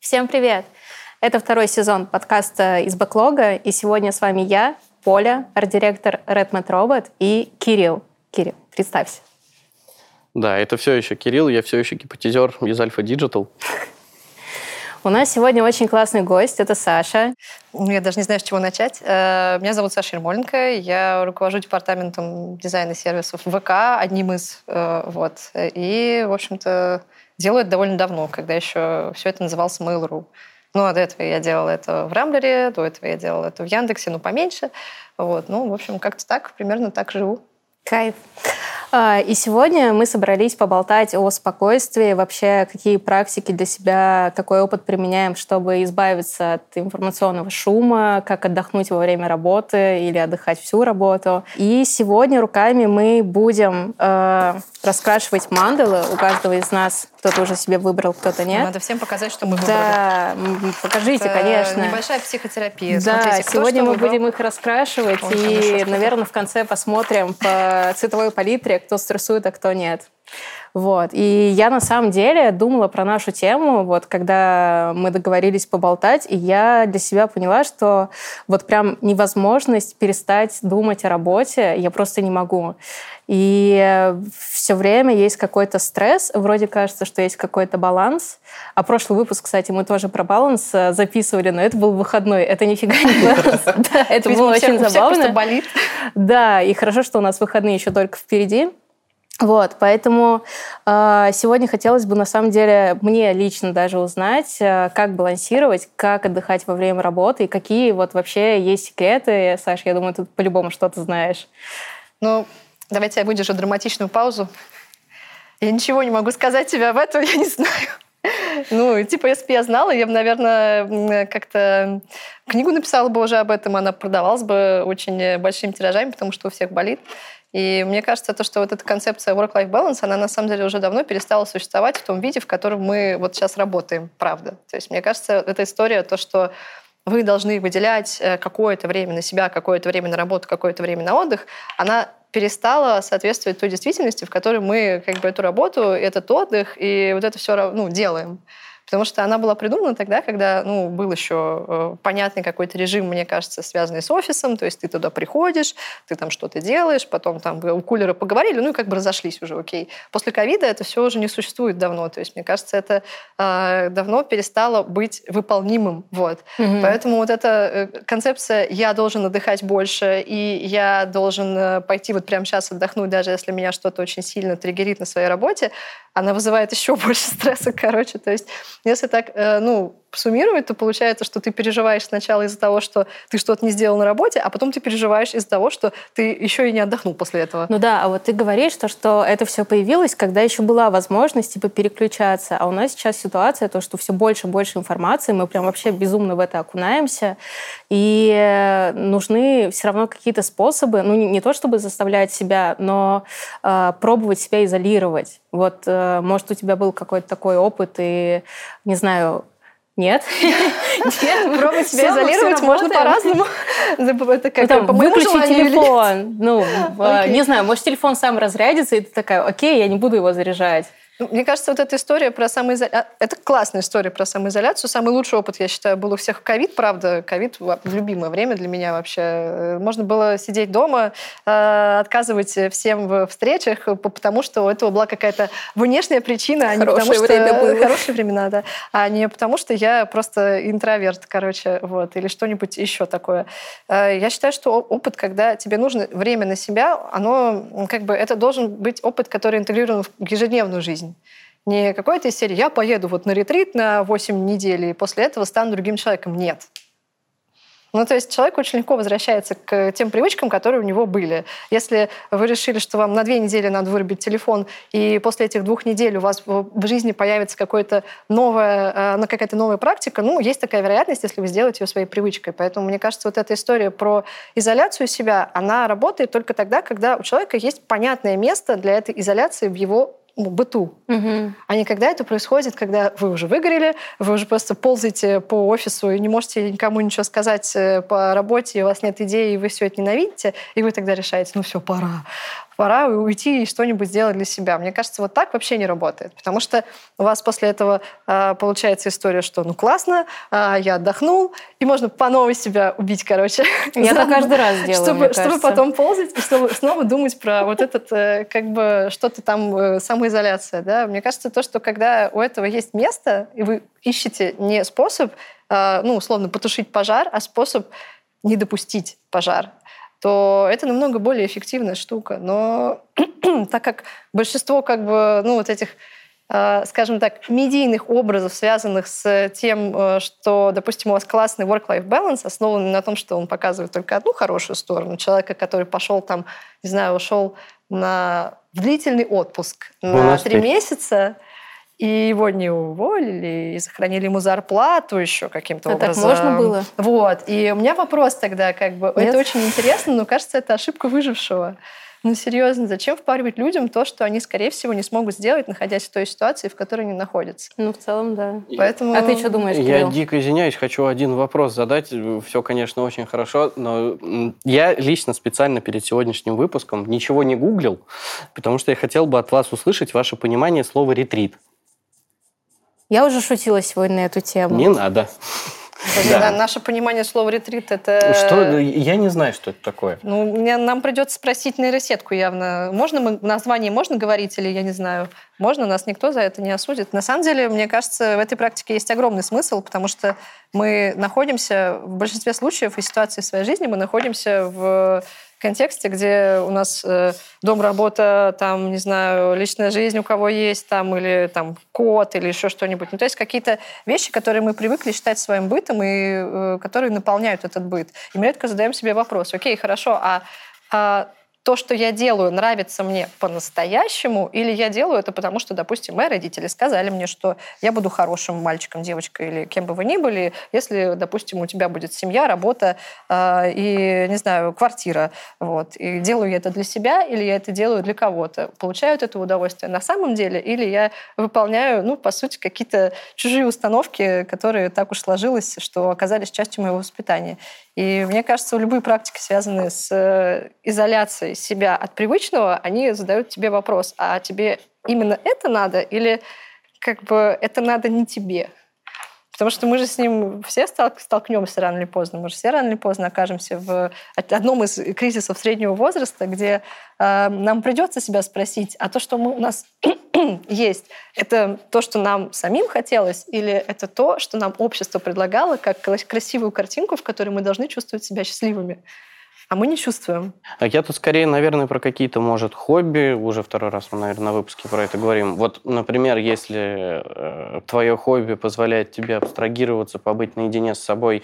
Всем привет! Это второй сезон подкаста из бэклога, и сегодня с вами я, Поля, арт-директор Redmond Robot и Кирилл. Кирилл, представься. Да, это все еще Кирилл, я все еще гипотезер из Альфа Digital. У нас сегодня очень классный гость, это Саша. Ну, я даже не знаю, с чего начать. Э, меня зовут Саша Ермоленко, я руковожу департаментом дизайна сервисов ВК, одним из. Э, вот. И, в общем-то, делаю это довольно давно, когда еще все это называлось Mail.ru. Ну, а до этого я делала это в Рамблере, до этого я делала это в Яндексе, ну, поменьше. Вот. Ну, в общем, как-то так, примерно так живу. Кайф. А, и сегодня мы собрались поболтать о спокойствии, вообще какие практики для себя, какой опыт применяем, чтобы избавиться от информационного шума, как отдохнуть во время работы или отдыхать всю работу. И сегодня руками мы будем э, раскрашивать мандалы. У каждого из нас кто-то уже себе выбрал, кто-то нет. Надо всем показать, что мы выбрали. Да, покажите, Это конечно. Небольшая психотерапия. Да, Смотрите, сегодня мы выбрал. будем их раскрашивать Очень и, наверное, в конце посмотрим по цветовой палитре, кто стрессует, а кто нет. Вот. И я на самом деле думала про нашу тему, вот когда мы договорились поболтать, и я для себя поняла, что вот прям невозможность перестать думать о работе я просто не могу. И все время есть какой-то стресс, вроде кажется, что есть какой-то баланс. А прошлый выпуск, кстати, мы тоже про баланс э, записывали, но это был выходной. Это нифига не баланс. Да, это было очень забавно. болит. Да, и хорошо, что у нас выходные еще только впереди. Вот, поэтому э, сегодня хотелось бы, на самом деле, мне лично даже узнать, э, как балансировать, как отдыхать во время работы и какие вот вообще есть секреты. Саша, я думаю, ты по-любому что-то знаешь. Ну, давайте я выдержу драматичную паузу. Я ничего не могу сказать тебе об этом, я не знаю. Ну, типа, если бы я знала, я бы, наверное, как-то книгу написала бы уже об этом, она продавалась бы очень большими тиражами, потому что у всех болит. И мне кажется, то, что вот эта концепция work-life balance, она на самом деле уже давно перестала существовать в том виде, в котором мы вот сейчас работаем, правда. То есть мне кажется, эта история, то, что вы должны выделять э, какое-то время на себя, какое-то время на работу, какое-то время на отдых, она перестала соответствовать той действительности, в которой мы как бы эту работу, этот отдых и вот это все ну, делаем. Потому что она была придумана тогда, когда ну, был еще э, понятный какой-то режим, мне кажется, связанный с офисом. То есть ты туда приходишь, ты там что-то делаешь, потом там у кулера поговорили, ну и как бы разошлись уже, окей. После ковида это все уже не существует давно. То есть, мне кажется, это э, давно перестало быть выполнимым. Вот. Угу. Поэтому вот эта э, концепция «я должен отдыхать больше» и «я должен э, пойти вот прямо сейчас отдохнуть, даже если меня что-то очень сильно триггерит на своей работе», она вызывает еще больше стресса, короче. То есть если так, э, ну, суммировать, то получается, что ты переживаешь сначала из-за того, что ты что-то не сделал на работе, а потом ты переживаешь из-за того, что ты еще и не отдохнул после этого. Ну да, а вот ты говоришь, то, что это все появилось, когда еще была возможность типа переключаться, а у нас сейчас ситуация, то, что все больше и больше информации, мы прям вообще безумно в это окунаемся, и э, нужны все равно какие-то способы, ну не, не то чтобы заставлять себя, но э, пробовать себя изолировать. Вот, э, может, у тебя был какой-то такой опыт, и, не знаю, нет. Нет, пробовать себя изолировать можно по-разному. Это как ну, выключи телефон. Ну, не знаю, может, телефон сам разрядится, и ты такая, окей, я не буду его заряжать. Мне кажется, вот эта история про самоизоляцию... А, это классная история про самоизоляцию. Самый лучший опыт, я считаю, был у всех ковид. Правда, ковид — любимое время для меня вообще. Э, можно было сидеть дома, э, отказывать всем в встречах, потому что у этого была какая-то внешняя причина, а не потому что... время было. Хорошие времена, да. А не потому что я просто интроверт, короче, вот, или что-нибудь еще такое. Э, я считаю, что опыт, когда тебе нужно время на себя, оно как бы... Это должен быть опыт, который интегрирован в ежедневную жизнь жизнь. Не какой-то из серии «я поеду вот на ретрит на 8 недель и после этого стану другим человеком». Нет. Ну, то есть человек очень легко возвращается к тем привычкам, которые у него были. Если вы решили, что вам на две недели надо вырубить телефон, и после этих двух недель у вас в жизни появится какая-то новая, ну, какая-то новая практика, ну, есть такая вероятность, если вы сделаете ее своей привычкой. Поэтому, мне кажется, вот эта история про изоляцию себя, она работает только тогда, когда у человека есть понятное место для этой изоляции в его быту. Угу. А не когда это происходит, когда вы уже выгорели, вы уже просто ползаете по офису и не можете никому ничего сказать э, по работе, и у вас нет идеи, и вы все это ненавидите, и вы тогда решаете, ну все, пора. Пора уйти и что-нибудь сделать для себя. Мне кажется, вот так вообще не работает. Потому что у вас после этого э, получается история, что ну классно, э, я отдохнул, и можно по новой себя убить, короче. Я так каждый раз делаю, чтобы, чтобы потом ползать и чтобы снова думать про вот этот, э, как бы, что-то там, э, самоизоляция. Да? Мне кажется, то, что когда у этого есть место, и вы ищете не способ, э, ну, условно, потушить пожар, а способ не допустить пожар то это намного более эффективная штука. Но так как большинство как бы, ну, вот этих э, скажем так, медийных образов, связанных с тем, э, что, допустим, у вас классный work-life balance, основанный на том, что он показывает только одну хорошую сторону. Человека, который пошел там, не знаю, ушел на длительный отпуск на три месяца, и его не уволили, и сохранили ему зарплату еще каким-то а образом. так можно было? Вот. И у меня вопрос тогда, как бы, Нет? это очень интересно, но кажется, это ошибка выжившего. Ну, серьезно, зачем впаривать людям то, что они, скорее всего, не смогут сделать, находясь в той ситуации, в которой они находятся? Ну, в целом, да. Поэтому... А ты что думаешь, Я Кирилл? дико извиняюсь, хочу один вопрос задать. Все, конечно, очень хорошо, но я лично специально перед сегодняшним выпуском ничего не гуглил, потому что я хотел бы от вас услышать ваше понимание слова «ретрит». Я уже шутила сегодня на эту тему. Не надо. Да. Наше понимание слова ретрит это... Что? Я не знаю, что это такое. Ну, мне, нам придется спросить нейросетку явно. Можно мы название можно говорить или я не знаю? Можно, нас никто за это не осудит. На самом деле, мне кажется, в этой практике есть огромный смысл, потому что мы находимся в большинстве случаев и ситуаций в своей жизни мы находимся в контексте, где у нас э, дом, работа, там, не знаю, личная жизнь у кого есть, там, или там кот, или еще что-нибудь. Ну, то есть какие-то вещи, которые мы привыкли считать своим бытом и э, которые наполняют этот быт. И мы редко задаем себе вопрос, окей, хорошо, а, а то, что я делаю, нравится мне по-настоящему, или я делаю это потому, что, допустим, мои родители сказали мне, что я буду хорошим мальчиком, девочкой или кем бы вы ни были, если, допустим, у тебя будет семья, работа э, и, не знаю, квартира. Вот. И делаю я это для себя, или я это делаю для кого-то. Получаю от этого удовольствие на самом деле, или я выполняю, ну, по сути, какие-то чужие установки, которые так уж сложилось, что оказались частью моего воспитания. И мне кажется, любые практики, связанные с э, изоляцией себя от привычного, они задают тебе вопрос, а тебе именно это надо или как бы это надо не тебе? Потому что мы же с ним все столкнемся рано или поздно. Мы же все рано или поздно окажемся в одном из кризисов среднего возраста, где э, нам придется себя спросить, а то, что мы, у нас есть, это то, что нам самим хотелось, или это то, что нам общество предлагало как красивую картинку, в которой мы должны чувствовать себя счастливыми? А мы не чувствуем. А я тут скорее, наверное, про какие-то, может, хобби. Уже второй раз мы, наверное, на выпуске про это говорим. Вот, например, если э, твое хобби позволяет тебе абстрагироваться, побыть наедине с собой,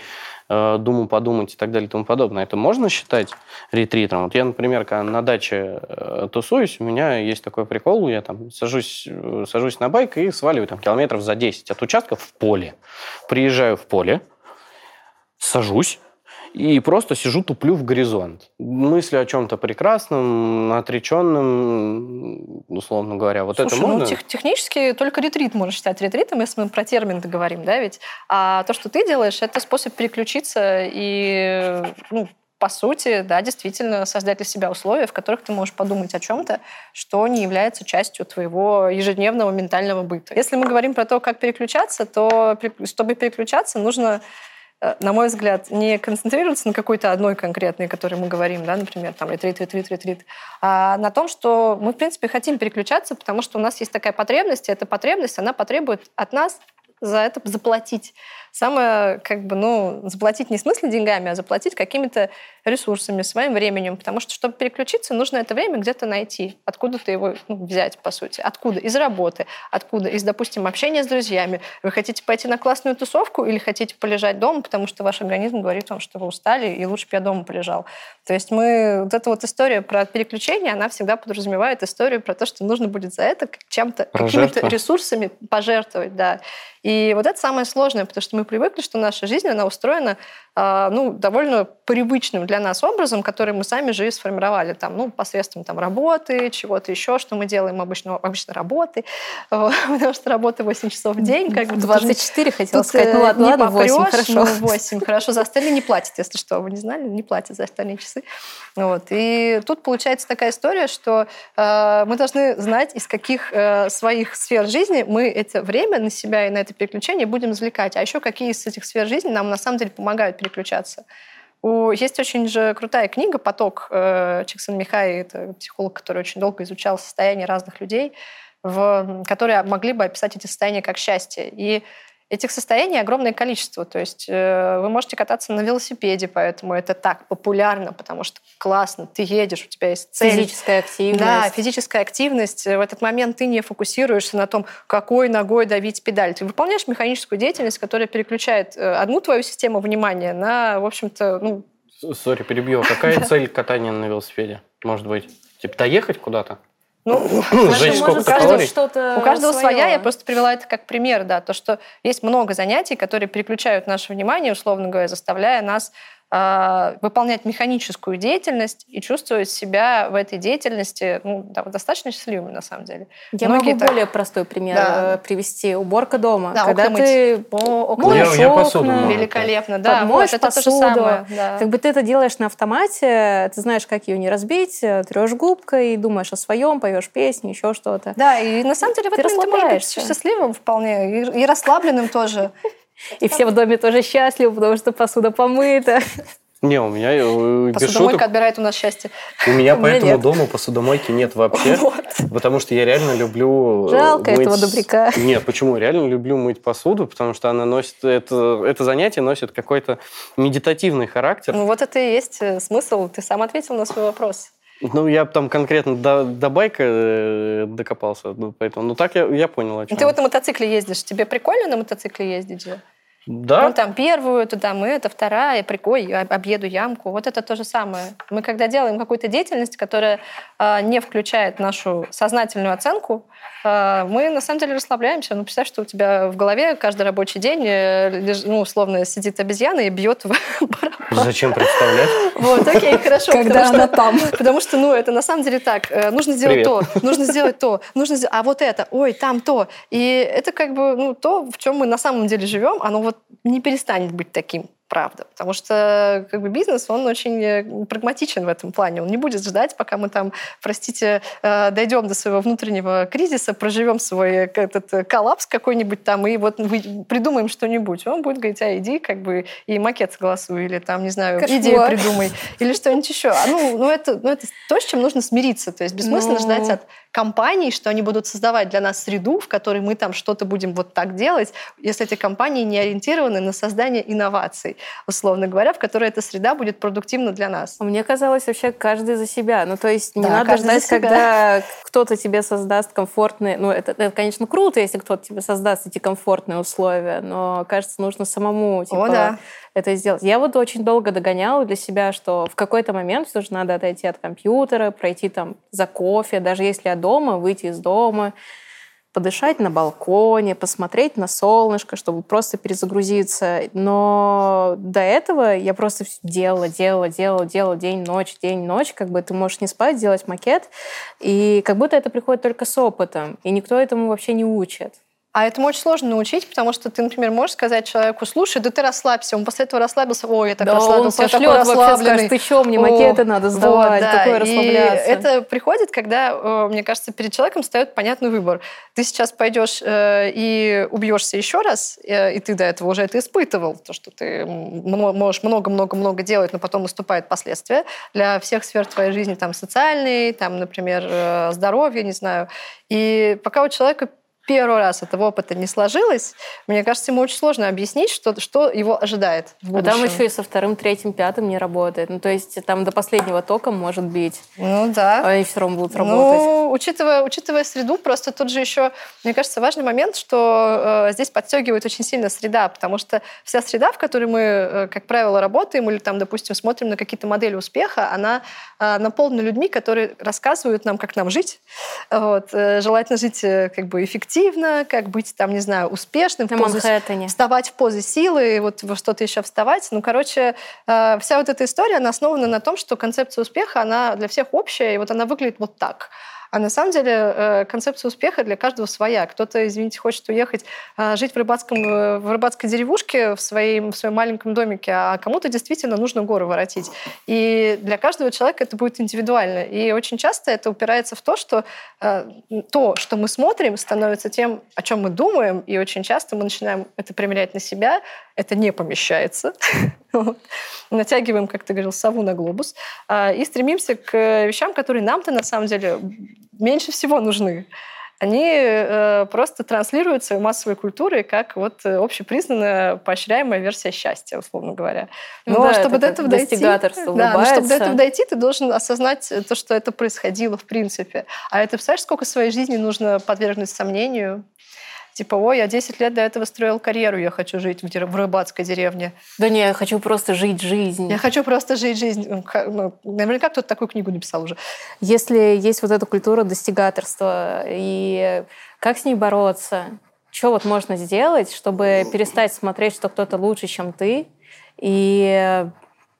э, думу подумать и так далее и тому подобное, это можно считать ретритом? Вот я, например, когда на даче э, тусуюсь, у меня есть такой прикол, я там сажусь, э, сажусь на байк и сваливаю там километров за 10 от участков в поле. Приезжаю в поле, сажусь, и просто сижу, туплю в горизонт. Мысли о чем-то прекрасном, отреченном, условно говоря. Вот Слушай, это можно? ну тех, технически только ретрит можно считать ретритом, если мы про термин говорим, да, ведь? А то, что ты делаешь, это способ переключиться и, ну, по сути, да, действительно создать для себя условия, в которых ты можешь подумать о чем-то, что не является частью твоего ежедневного ментального быта. Если мы говорим про то, как переключаться, то чтобы переключаться, нужно на мой взгляд, не концентрироваться на какой-то одной конкретной, о которой мы говорим, да, например, там ретрит, ретрит, ретрит, а на том, что мы, в принципе, хотим переключаться, потому что у нас есть такая потребность, и эта потребность, она потребует от нас за это заплатить. Самое, как бы, ну, заплатить не в смысле деньгами, а заплатить какими-то ресурсами, своим временем. Потому что, чтобы переключиться, нужно это время где-то найти. Откуда-то его ну, взять, по сути. Откуда? Из работы. Откуда? Из, допустим, общения с друзьями. Вы хотите пойти на классную тусовку или хотите полежать дома, потому что ваш организм говорит вам, что вы устали, и лучше бы я дома полежал. То есть мы... Вот эта вот история про переключение, она всегда подразумевает историю про то, что нужно будет за это чем-то, какими-то ресурсами пожертвовать, да. И вот это самое сложное, потому что мы привыкли, что наша жизнь, она устроена ну, довольно привычным для нас образом, который мы сами же и сформировали, там, ну, посредством там, работы, чего-то еще, что мы делаем обычно, обычно работы, потому что работа 8 часов в день. Как бы, 24 хотела сказать, ну ладно, ладно 8, хорошо. Ну, 8, хорошо, за остальные не платят, если что, вы не знали, не платят за остальные часы. Вот. И тут получается такая история, что э, мы должны знать, из каких э, своих сфер жизни мы это время на себя и на это переключение будем извлекать, а еще какие из этих сфер жизни нам на самом деле помогают переключаться. У, есть очень же крутая книга «Поток» э, Чиксон Михай, это психолог, который очень долго изучал состояние разных людей, в, которые могли бы описать эти состояния как счастье. И Этих состояний огромное количество. То есть э, вы можете кататься на велосипеде, поэтому это так популярно, потому что классно, ты едешь, у тебя есть цель. Физическая активность. Да, физическая активность. В этот момент ты не фокусируешься на том, какой ногой давить педаль. Ты выполняешь механическую деятельность, которая переключает э, одну твою систему внимания на, в общем-то, ну... Сори, перебью. А какая цель катания на велосипеде? Может быть? Типа доехать куда-то? Ну, Сжечь сколько калорий? У каждого своя, я просто привела это как пример, да, то, что есть много занятий, которые переключают наше внимание, условно говоря, заставляя нас а, выполнять механическую деятельность и чувствовать себя в этой деятельности ну, да, достаточно счастливыми, на самом деле. Я Многие могу так... более простой пример да. Э, привести. Уборка дома. Да, Когда ты О, окна я, я посуду Великолепно, да. Подмоешь вот, это посуду. То же самое, да. Как бы ты это делаешь на автомате, ты знаешь, как ее не разбить, э, трешь губкой, думаешь о своем, поешь песни, еще что-то. Да, и на самом деле в этом ты можешь быть счастливым вполне, и, и расслабленным тоже. И все в доме тоже счастливы, потому что посуда помыта. Не, у меня э, Посудомойка шуток, отбирает у нас счастье. У меня по этому дому посудомойки нет вообще. Вот. Потому что я реально люблю... Э, Жалко мыть... этого добряка. Нет, почему? Реально люблю мыть посуду, потому что она носит... Это, это занятие носит какой-то медитативный характер. Ну вот это и есть э, смысл. Ты сам ответил на свой вопрос. Ну, я там конкретно до, до байка докопался, ну, поэтому... Ну, так я, я понял, о чем. Ты вот на мотоцикле ездишь. Тебе прикольно на мотоцикле ездить же? Да. Ну, там первую, то там это, вторая, прикольно, объеду ямку. Вот это то же самое. Мы когда делаем какую-то деятельность, которая не включает нашу сознательную оценку, э, мы на самом деле расслабляемся. Ну, представь, что у тебя в голове каждый рабочий день, э, ну, условно, сидит обезьяна и бьет в Зачем представлять? Вот, окей, хорошо. Когда она там. Потому что, ну, это на самом деле так. Э, нужно сделать то, нужно сделать то, нужно сделать... А вот это, ой, там то. И это как бы, ну, то, в чем мы на самом деле живем, оно вот не перестанет быть таким правда. Потому что как бы, бизнес, он очень э, прагматичен в этом плане. Он не будет ждать, пока мы там, простите, э, дойдем до своего внутреннего кризиса, проживем свой э, этот коллапс какой-нибудь там, и вот придумаем что-нибудь. Он будет говорить, а иди как бы и макет согласуй, или там, не знаю, Кошмар. идею придумай, или что-нибудь еще. А, ну, ну, это, ну, это то, с чем нужно смириться. То есть бессмысленно Но... Ну. ждать от компаний, что они будут создавать для нас среду, в которой мы там что-то будем вот так делать, если эти компании не ориентированы на создание инноваций условно говоря, в которой эта среда будет продуктивна для нас. Мне казалось вообще каждый за себя. Ну, то есть не да, надо ждать, когда кто-то тебе создаст комфортные... Ну, это, это, конечно, круто, если кто-то тебе создаст эти комфортные условия, но, кажется, нужно самому типа, О, да. Это сделать. Я вот очень долго догоняла для себя, что в какой-то момент все же надо отойти от компьютера, пройти там за кофе, даже если я дома, выйти из дома, подышать на балконе, посмотреть на солнышко, чтобы просто перезагрузиться. Но до этого я просто делала, делала, делала, делала день, ночь, день, ночь. Как бы ты можешь не спать, делать макет. И как будто это приходит только с опытом. И никто этому вообще не учит. А этому очень сложно научить, потому что ты, например, можешь сказать человеку, слушай, да ты расслабься. Он после этого расслабился, ой, я так да, расслабился, он я такой расслабленный. Скажет, ты что, мне макеты О, надо сдавать, вот, да. такое расслабляться. И это приходит, когда, э, мне кажется, перед человеком встает понятный выбор. Ты сейчас пойдешь э, и убьешься еще раз, э, и ты до этого уже это испытывал, то, что ты можешь много-много-много делать, но потом наступают последствия для всех сфер твоей жизни, там, социальные, там, например, здоровье, не знаю. И пока у человека первый раз этого опыта не сложилось, мне кажется, ему очень сложно объяснить, что, что его ожидает в А там еще и со вторым, третьим, пятым не работает. Ну, то есть там до последнего тока может бить. Ну, да. А они все равно будут работать. Ну, учитывая, учитывая среду, просто тут же еще, мне кажется, важный момент, что э, здесь подстегивает очень сильно среда, потому что вся среда, в которой мы, э, как правило, работаем или там, допустим, смотрим на какие-то модели успеха, она э, наполнена людьми, которые рассказывают нам, как нам жить. Вот. Э, желательно жить э, как бы эффективно, как быть там, не знаю, успешным. Позу, Манхэттене. Вставать в позы силы, вот во что-то еще вставать. Ну, короче, э, вся вот эта история, она основана на том, что концепция успеха, она для всех общая, и вот она выглядит вот так. А на самом деле э, концепция успеха для каждого своя. Кто-то, извините, хочет уехать э, жить в, рыбацком, э, в рыбацкой деревушке в, своем, в своем маленьком домике, а кому-то действительно нужно горы воротить. И для каждого человека это будет индивидуально. И очень часто это упирается в то, что то, что мы смотрим, становится тем, о чем мы думаем, и очень часто мы начинаем это примерять на себя, это не помещается. Натягиваем, как ты говорил, сову на глобус а, и стремимся к вещам, которые нам-то на самом деле меньше всего нужны они э, просто транслируют свою массовой культурой как вот общепризнанная поощряемая версия счастья, условно говоря. Но ну, да, чтобы до этого дойти, да, но чтобы до этого дойти, ты должен осознать то, что это происходило в принципе. А это, представляешь, сколько своей жизни нужно подвергнуть сомнению, Типа, ой, я 10 лет до этого строил карьеру, я хочу жить в рыбацкой деревне. Да не, я хочу просто жить жизнь. Я хочу просто жить жизнь. Ну, ну, наверняка кто-то такую книгу написал уже. Если есть вот эта культура достигаторства, и как с ней бороться? Что вот можно сделать, чтобы перестать смотреть, что кто-то лучше, чем ты, и,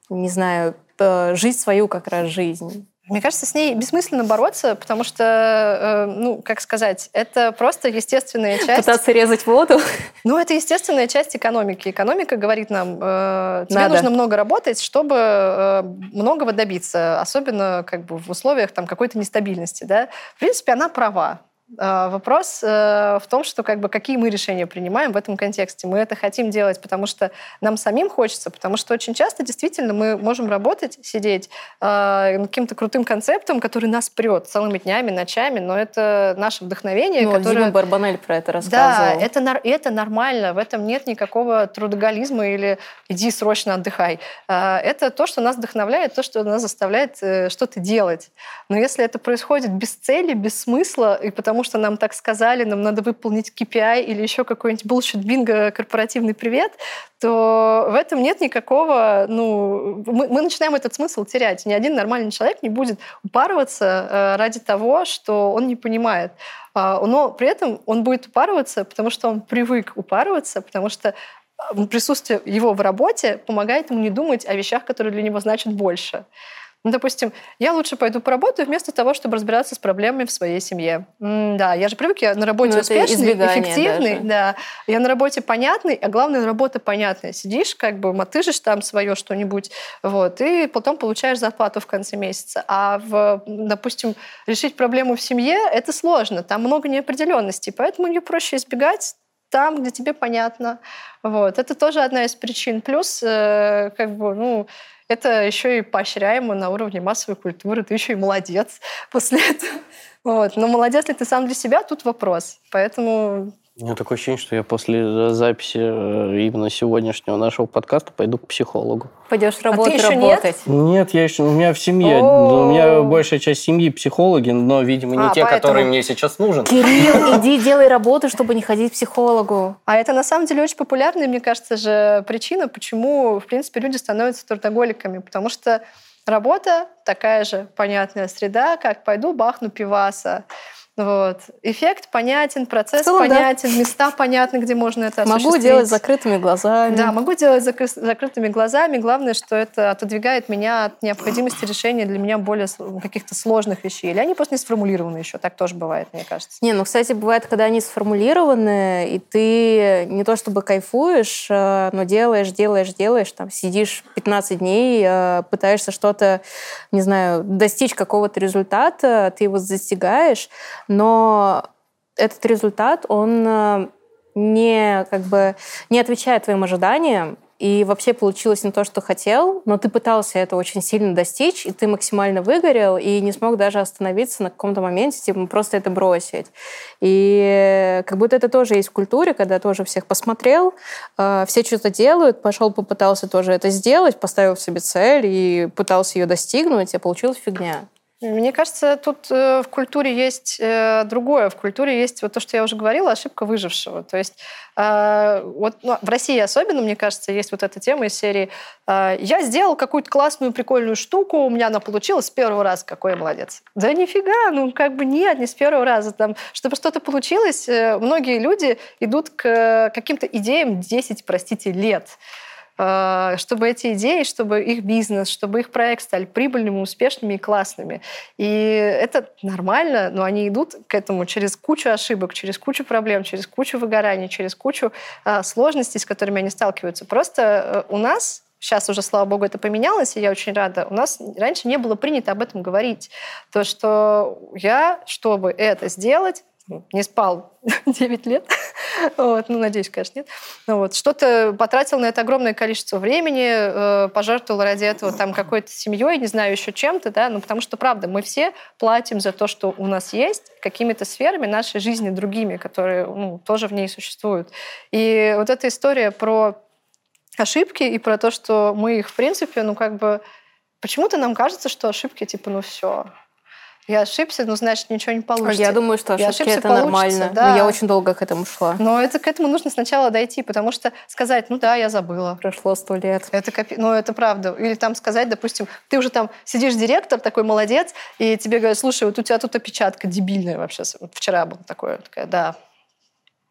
не знаю, э, жить свою как раз жизнь? Мне кажется, с ней бессмысленно бороться, потому что, э, ну, как сказать, это просто естественная часть... Пытаться резать воду? Ну, это естественная часть экономики. Экономика говорит нам, э, тебе Надо. нужно много работать, чтобы э, многого добиться, особенно как бы в условиях там какой-то нестабильности, да. В принципе, она права. А, вопрос э, в том, что как бы, какие мы решения принимаем в этом контексте. Мы это хотим делать, потому что нам самим хочется, потому что очень часто действительно мы можем работать, сидеть э, каким-то крутым концептом, который нас прет целыми днями, ночами, но это наше вдохновение. Ну, которое... Дима Барбанель про это рассказывал. Да, это, это нормально, в этом нет никакого трудоголизма или иди срочно отдыхай. Э, это то, что нас вдохновляет, то, что нас заставляет э, что-то делать. Но если это происходит без цели, без смысла, и потому что нам так сказали, нам надо выполнить KPI или еще какой-нибудь bullshit бинго корпоративный привет, то в этом нет никакого, ну, мы, мы начинаем этот смысл терять. Ни один нормальный человек не будет упарываться э, ради того, что он не понимает. А, но при этом он будет упарываться, потому что он привык упарываться, потому что присутствие его в работе помогает ему не думать о вещах, которые для него значат больше. Ну, допустим, я лучше пойду поработаю вместо того, чтобы разбираться с проблемами в своей семье. М да, я же привык, я на работе ну, успешный, эффективный, даже. да. Я на работе понятный, а главное, работа понятная. Сидишь, как бы мотыжишь там свое что-нибудь, вот, и потом получаешь зарплату в конце месяца. А, в, допустим, решить проблему в семье — это сложно, там много неопределенностей, поэтому ее проще избегать, там, где тебе понятно. Вот. Это тоже одна из причин. Плюс, э, как бы, ну, это еще и поощряемо на уровне массовой культуры. Ты еще и молодец после этого. Вот. Но молодец ли ты сам для себя, тут вопрос. Поэтому у меня такое ощущение, что я после э, записи э, именно сегодняшнего нашего подкаста пойду к психологу. Пойдешь работать, а работать? Нет? нет, я еще, у меня в семье, О-о-о. у меня большая часть семьи психологи, но, видимо, не а, те, поэтому... которые мне сейчас нужен. Кирилл, иди делай работу, чтобы не ходить к психологу. А это на самом деле очень популярная, мне кажется, же причина, почему, в принципе, люди становятся трудоголиками, потому что работа такая же понятная среда, как пойду бахну пиваса. Вот. Эффект понятен, процесс целом, понятен, да. места понятны, где можно это осуществить. Могу делать закрытыми глазами. Да, могу делать закры- закрытыми глазами. Главное, что это отодвигает меня от необходимости решения для меня более каких-то сложных вещей. Или они просто не сформулированы еще. Так тоже бывает, мне кажется. Не, ну, кстати, бывает, когда они сформулированы, и ты не то чтобы кайфуешь, э, но делаешь, делаешь, делаешь, там сидишь 15 дней, э, пытаешься что-то, не знаю, достичь какого-то результата, ты его достигаешь, но этот результат, он э, не, как бы, не отвечает твоим ожиданиям, и вообще получилось не то, что хотел, но ты пытался это очень сильно достичь, и ты максимально выгорел, и не смог даже остановиться на каком-то моменте, типа просто это бросить. И как будто это тоже есть в культуре, когда тоже всех посмотрел, э, все что-то делают, пошел попытался тоже это сделать, поставил себе цель и пытался ее достигнуть, и получилась фигня. Мне кажется, тут э, в культуре есть э, другое. В культуре есть вот то, что я уже говорила, ошибка выжившего. То есть э, вот ну, в России особенно, мне кажется, есть вот эта тема из серии «Я сделал какую-то классную, прикольную штуку, у меня она получилась с первого раза, какой я молодец». Да нифига, ну как бы нет, не с первого раза. Там, чтобы что-то получилось, многие люди идут к каким-то идеям 10, простите, лет. А, чтобы эти идеи, чтобы их бизнес, чтобы их проект стали прибыльными, успешными и классными. И это нормально, но они идут к этому через кучу ошибок, через кучу проблем, через кучу выгораний, через кучу а, сложностей, с которыми они сталкиваются. Просто э, у нас Сейчас уже, слава богу, это поменялось, и я очень рада. У нас раньше не было принято об этом говорить. То, что я, чтобы это сделать, не спал 9 лет. вот, ну, надеюсь, конечно, нет. Ну, вот, что-то потратил на это огромное количество времени, э, пожертвовал ради этого там какой-то семьей, не знаю, еще чем-то, да, ну, потому что, правда, мы все платим за то, что у нас есть, какими-то сферами нашей жизни другими, которые ну, тоже в ней существуют. И вот эта история про ошибки и про то, что мы их, в принципе, ну, как бы... Почему-то нам кажется, что ошибки, типа, ну, все, я ошибся, ну, значит, ничего не получится. Я думаю, что ошибки ошибся, это нормально. Да. Но я очень долго к этому шла. Но это, к этому нужно сначала дойти, потому что сказать, ну да, я забыла. Прошло сто лет. Это, копи... ну, это правда. Или там сказать, допустим, ты уже там сидишь директор, такой молодец, и тебе говорят, слушай, вот у тебя тут опечатка дебильная вообще. Вчера был такое. Такая, да,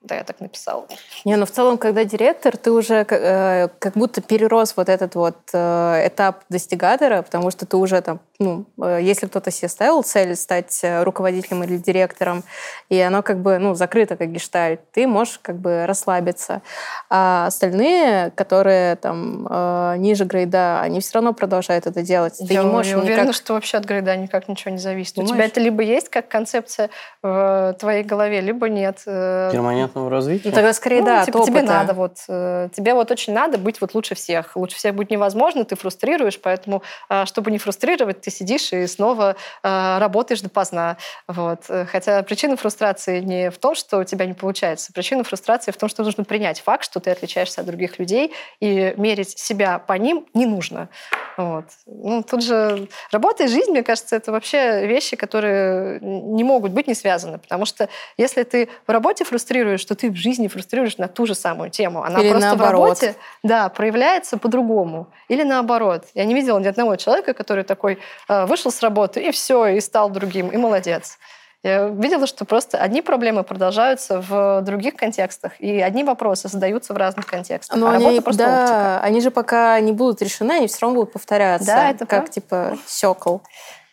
да, я так написала. Не, ну в целом, когда директор, ты уже э, как будто перерос вот этот вот э, этап достигатора, потому что ты уже там, ну, э, если кто-то себе ставил цель стать э, руководителем или директором, и оно как бы, ну, закрыто как гештальт, ты можешь как бы расслабиться. А остальные, которые там э, ниже грейда, они все равно продолжают это делать. Ты я не можешь уверена, никак... что вообще от грейда никак ничего не зависит. Думаешь? У тебя это либо есть как концепция в твоей голове, либо нет. Перманентно личностного развития? Ну, тогда скорее, ну, да, типа, тебе надо вот, э, тебе вот очень надо быть вот лучше всех. Лучше всех будет невозможно, ты фрустрируешь, поэтому, э, чтобы не фрустрировать, ты сидишь и снова э, работаешь допоздна. Вот. Хотя причина фрустрации не в том, что у тебя не получается. Причина фрустрации в том, что нужно принять факт, что ты отличаешься от других людей, и мерить себя по ним не нужно. Вот. Ну, тут же работа и жизнь, мне кажется, это вообще вещи, которые не могут быть не связаны. Потому что если ты в работе фрустрируешь, что ты в жизни фрустрируешь на ту же самую тему. Она Или просто наоборот. в работе да, проявляется по-другому. Или наоборот. Я не видела ни одного человека, который такой э, вышел с работы и все, и стал другим, и молодец. Я видела, что просто одни проблемы продолжаются в других контекстах, и одни вопросы задаются в разных контекстах. Но а они, просто да, оптика. они же пока не будут решены, они все равно будут повторяться. Да, это как правда. типа секл.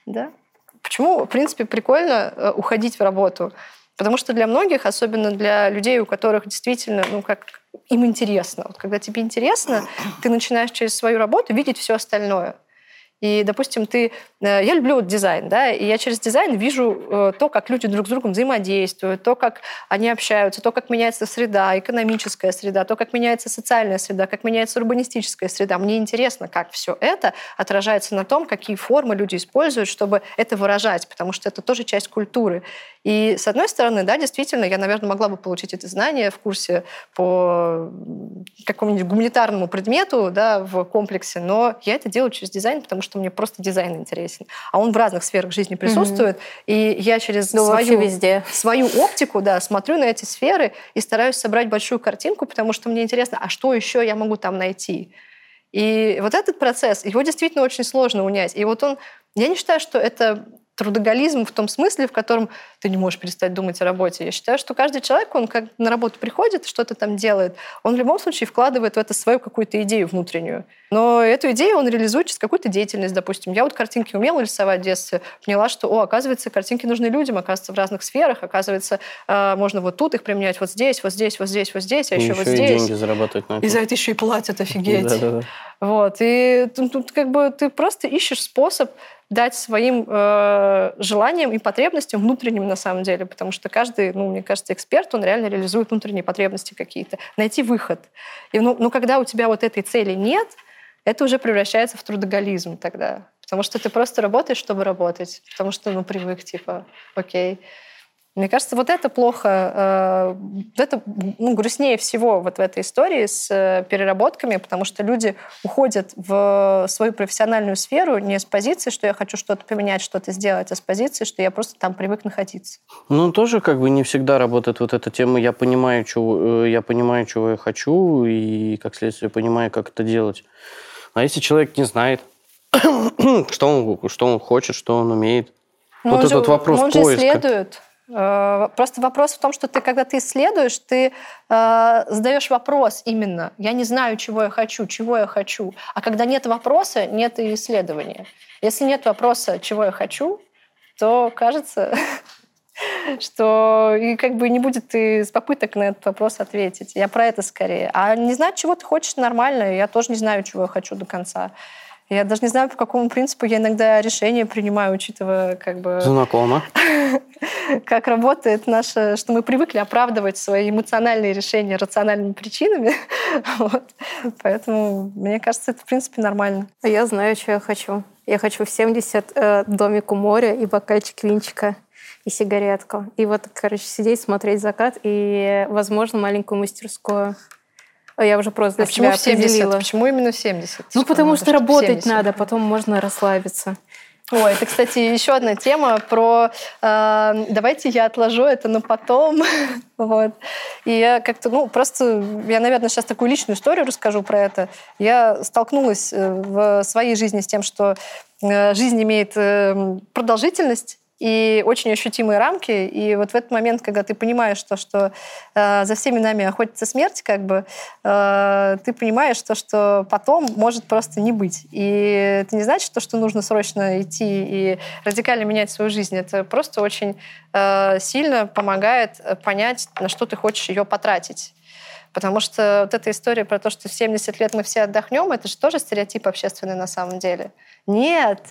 Да. Почему, в принципе, прикольно э, уходить в работу? Потому что для многих, особенно для людей, у которых действительно, ну, как им интересно. Вот когда тебе интересно, ты начинаешь через свою работу видеть все остальное. И, допустим, ты... Э, я люблю дизайн, да, и я через дизайн вижу э, то, как люди друг с другом взаимодействуют, то, как они общаются, то, как меняется среда, экономическая среда, то, как меняется социальная среда, как меняется урбанистическая среда. Мне интересно, как все это отражается на том, какие формы люди используют, чтобы это выражать, потому что это тоже часть культуры. И, с одной стороны, да, действительно, я, наверное, могла бы получить это знание в курсе по какому-нибудь гуманитарному предмету да, в комплексе, но я это делаю через дизайн, потому что мне просто дизайн интересен. А он в разных сферах жизни присутствует, mm-hmm. и я через ну, свою, везде. свою оптику да, смотрю на эти сферы и стараюсь собрать большую картинку, потому что мне интересно, а что еще я могу там найти? И вот этот процесс, его действительно очень сложно унять. И вот он, я не считаю, что это трудоголизм в том смысле, в котором ты не можешь перестать думать о работе. Я считаю, что каждый человек, он как на работу приходит, что-то там делает, он в любом случае вкладывает в это свою какую-то идею внутреннюю. Но эту идею он реализует через какую-то деятельность, допустим. Я вот картинки умела рисовать в детстве, поняла, что, о, оказывается, картинки нужны людям, оказывается, в разных сферах, оказывается, э, можно вот тут их применять, вот здесь, вот здесь, вот здесь, вот здесь, а еще, еще вот здесь. И деньги заработать на этом. И за это еще и платят, офигеть. Да-да-да. Вот. И тут как бы ты просто ищешь способ дать своим э, желаниям и потребностям внутренним на самом деле, потому что каждый, ну, мне кажется, эксперт, он реально реализует внутренние потребности какие-то, найти выход. И, ну, ну, когда у тебя вот этой цели нет, это уже превращается в трудоголизм тогда, потому что ты просто работаешь, чтобы работать, потому что, ну, привык, типа, окей. Мне кажется, вот это плохо, э, это ну, грустнее всего вот в этой истории с э, переработками, потому что люди уходят в свою профессиональную сферу не с позиции, что я хочу что-то поменять, что-то сделать, а с позиции, что я просто там привык находиться. Ну, тоже как бы не всегда работает вот эта тема. Я понимаю, чего, э, я понимаю, чего я хочу, и, как следствие, понимаю, как это делать. А если человек не знает, что он, что он хочет, что он умеет, но вот этот же, вопрос он поиска. же исследует. Э, просто вопрос в том, что ты, когда ты исследуешь, ты э, задаешь вопрос именно. Я не знаю, чего я хочу, чего я хочу. А когда нет вопроса, нет и исследования. Если нет вопроса, чего я хочу, то кажется, что и как бы не будет и попыток на этот вопрос ответить. Я про это скорее. А не знать, чего ты хочешь, нормально. Я тоже не знаю, чего я хочу до конца. Я даже не знаю, по какому принципу я иногда решения принимаю, учитывая как бы... Знакомо. Как работает наше... Что мы привыкли оправдывать свои эмоциональные решения рациональными причинами. вот. Поэтому, мне кажется, это, в принципе, нормально. А я знаю, что я хочу. Я хочу в 70 э, домик у моря и бокальчик винчика и сигаретку. И вот, короче, сидеть, смотреть закат и, возможно, маленькую мастерскую. А я уже просто для а себя почему 70? определила. Почему именно 70? Ну, потому что работать надо, потом можно расслабиться. Ой, это, кстати, еще одна тема про э, давайте я отложу это на потом. вот. И я как-то, ну, просто, я, наверное, сейчас такую личную историю расскажу про это. Я столкнулась э, в своей жизни с тем, что э, жизнь имеет э, продолжительность, и очень ощутимые рамки. И вот в этот момент, когда ты понимаешь то, что э, за всеми нами охотится смерть, как бы, э, ты понимаешь то, что потом может просто не быть. И это не значит, то, что нужно срочно идти и радикально менять свою жизнь. Это просто очень э, сильно помогает понять, на что ты хочешь ее потратить. Потому что вот эта история про то, что в 70 лет мы все отдохнем, это же тоже стереотип общественный на самом деле. Нет, не,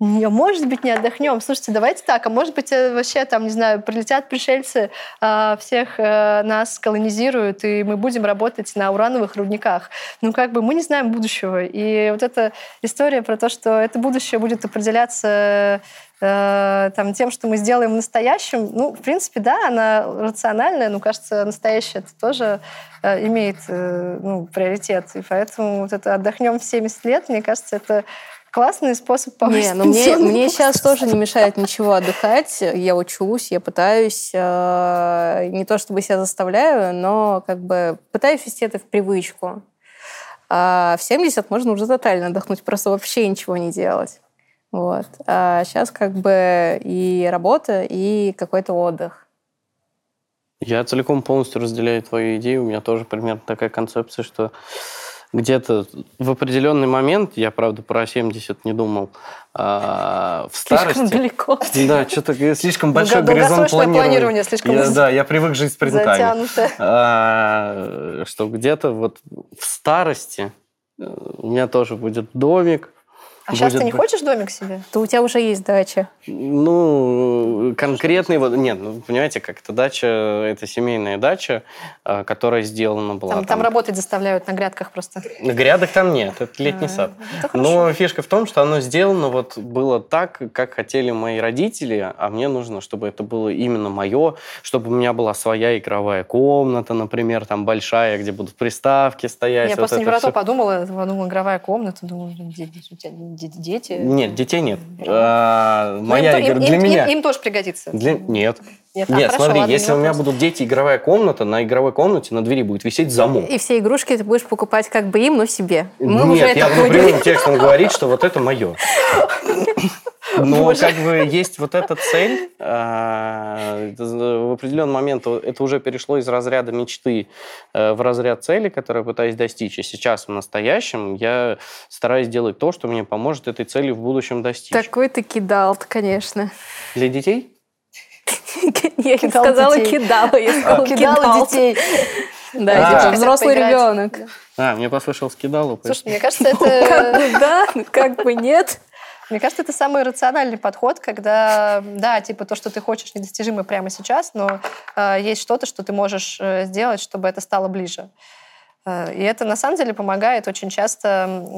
может быть, не отдохнем. Слушайте, давайте так, а может быть, э, вообще там, не знаю, прилетят пришельцы, а, всех э, нас колонизируют, и мы будем работать на урановых рудниках. Ну, как бы мы не знаем будущего. И вот эта история про то, что это будущее будет определяться э, там, тем, что мы сделаем в настоящем, ну, в принципе, да, она рациональная, но, кажется, настоящее это тоже имеет ну, приоритет. И поэтому вот это «отдохнем в 70 лет», мне кажется, это классный способ повысить Не, но мне, мне сейчас тоже не мешает ничего отдыхать. Я учусь, я пытаюсь, э, не то чтобы себя заставляю, но как бы пытаюсь вести это в привычку. А в 70 можно уже тотально отдохнуть, просто вообще ничего не делать. Вот. А сейчас как бы и работа, и какой-то отдых. Я целиком полностью разделяю твою идею. У меня тоже примерно такая концепция, что где-то в определенный момент, я, правда, про 70 не думал, а, в старости... Слишком далеко. Да, что-то слишком большой горизонт планирования. планирование слишком я, Да, я привык жить спринтами. А, что где-то вот в старости э, у меня тоже будет домик, а сейчас ты не хочешь домик себе? То у тебя уже есть дача. Ну, конкретный вот... Нет, ну, понимаете, как это дача, это семейная дача, а, которая сделана была... Там, там... там работать заставляют на грядках просто. На грядок там нет, это летний а, сад. Это Но фишка в том, что оно сделано вот было так, как хотели мои родители, а мне нужно, чтобы это было именно мое, чтобы у меня была своя игровая комната, например, там большая, где будут приставки стоять. Я вот просто не про то подумала, подумала, игровая комната, думаю, дети? Нет, детей нет. А, моя игра для им, меня. Им, тоже пригодится. Для... Нет. Нет, Нет а, хорошо, смотри, ладно, если у меня будут дети, игровая комната, на игровой комнате на двери будет висеть замок. И все игрушки ты будешь покупать как бы им, но себе. Мы Нет, уже я буду прямым текстом говорить, что вот это мое. Но Боже. как бы есть вот эта цель, а, в определенный момент это уже перешло из разряда мечты э, в разряд цели, которую я пытаюсь достичь. И сейчас в настоящем я стараюсь делать то, что мне поможет этой цели в будущем достичь. Такой ты кидал конечно. Для детей? Я не сказала кидала, я сказала кидала детей. Да, типа взрослый ребенок. А, мне послышал скидалу. Слушай, мне кажется, это... Да, как бы нет. Мне кажется, это самый рациональный подход, когда, да, типа то, что ты хочешь, недостижимо прямо сейчас, но э, есть что-то, что ты можешь э, сделать, чтобы это стало ближе. Э, и это на самом деле помогает очень часто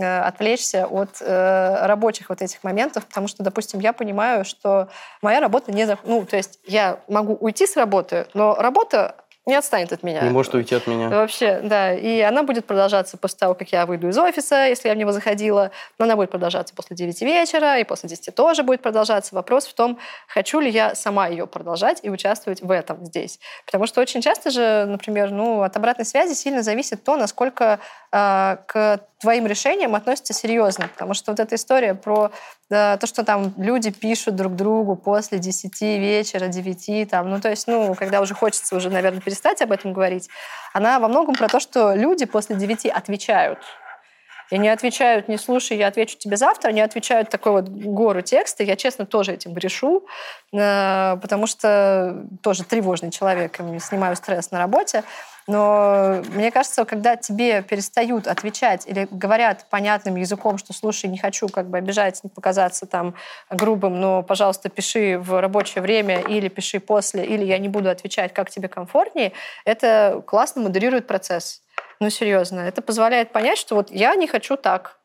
э, отвлечься от э, рабочих вот этих моментов, потому что, допустим, я понимаю, что моя работа не... Ну, то есть я могу уйти с работы, но работа не отстанет от меня. Не может уйти от меня. Вообще, да. И она будет продолжаться после того, как я выйду из офиса, если я в него заходила. Но она будет продолжаться после 9 вечера, и после 10 тоже будет продолжаться. Вопрос в том, хочу ли я сама ее продолжать и участвовать в этом здесь. Потому что очень часто же, например, ну, от обратной связи сильно зависит то, насколько к твоим решениям относятся серьезно. Потому что вот эта история про да, то, что там люди пишут друг другу после 10 вечера, 9, там, ну, то есть, ну, когда уже хочется уже, наверное, перестать об этом говорить, она во многом про то, что люди после 9 отвечают. И не отвечают, не слушай, я отвечу тебе завтра, они отвечают такой вот гору текста. Я, честно, тоже этим грешу, э, потому что тоже тревожный человек, снимаю стресс на работе. Но мне кажется, когда тебе перестают отвечать или говорят понятным языком, что слушай, не хочу как бы обижать, не показаться там грубым, но, пожалуйста, пиши в рабочее время или пиши после, или я не буду отвечать, как тебе комфортнее, это классно модерирует процесс. Ну, серьезно. Это позволяет понять, что вот я не хочу так.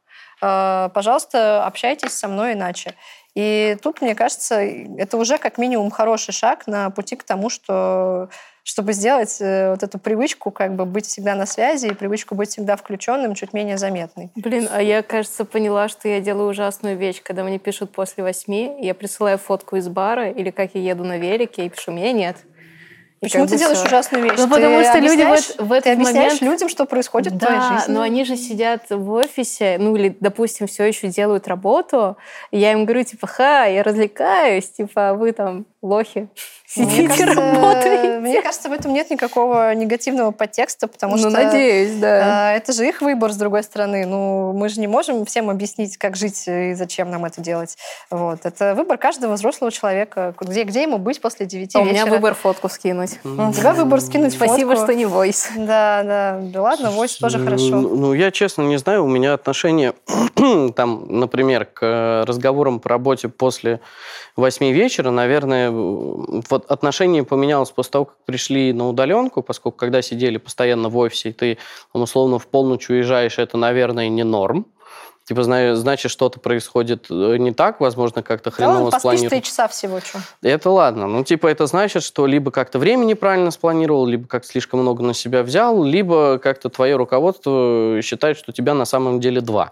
А, пожалуйста, общайтесь со мной иначе. И тут, мне кажется, это уже как минимум хороший шаг на пути к тому, что чтобы сделать э, вот эту привычку как бы быть всегда на связи и привычку быть всегда включенным чуть менее заметной. Блин, а я, кажется, поняла, что я делаю ужасную вещь, когда мне пишут после восьми, я присылаю фотку из бара или как я еду на велике и пишу, меня нет. Почему ты делаешь все. ужасную вещь? Ну, потому что люди в, в этот ты момент... людям, что происходит да, в твоей жизни. но они же сидят в офисе, ну или, допустим, все еще делают работу, и я им говорю, типа, ха, я развлекаюсь, типа, вы там лохи. Сидите, мне кажется, работаете. Мне кажется, в этом нет никакого негативного подтекста, потому ну, что... надеюсь, да. А, это же их выбор, с другой стороны. Ну, мы же не можем всем объяснить, как жить и зачем нам это делать. Вот. Это выбор каждого взрослого человека. Где, где ему быть после девяти вечера. У меня выбор фотку скинуть. У тебя выбор скинуть Спасибо, фотку. что не войс. Да, да. Да ладно, войс тоже хорошо. Ну, я честно не знаю, у меня отношение, там, например, к разговорам по работе после 8 вечера, наверное, вот отношение поменялось после того, как пришли на удаленку, поскольку когда сидели постоянно в офисе, и ты, условно, в полночь уезжаешь, это, наверное, не норм. Типа, значит, что-то происходит э, не так, возможно, как-то хреново да, спланировал. три часа всего, что. Это ладно. Ну, типа, это значит, что либо как-то время неправильно спланировал, либо как слишком много на себя взял, либо как-то твое руководство считает, что тебя на самом деле два.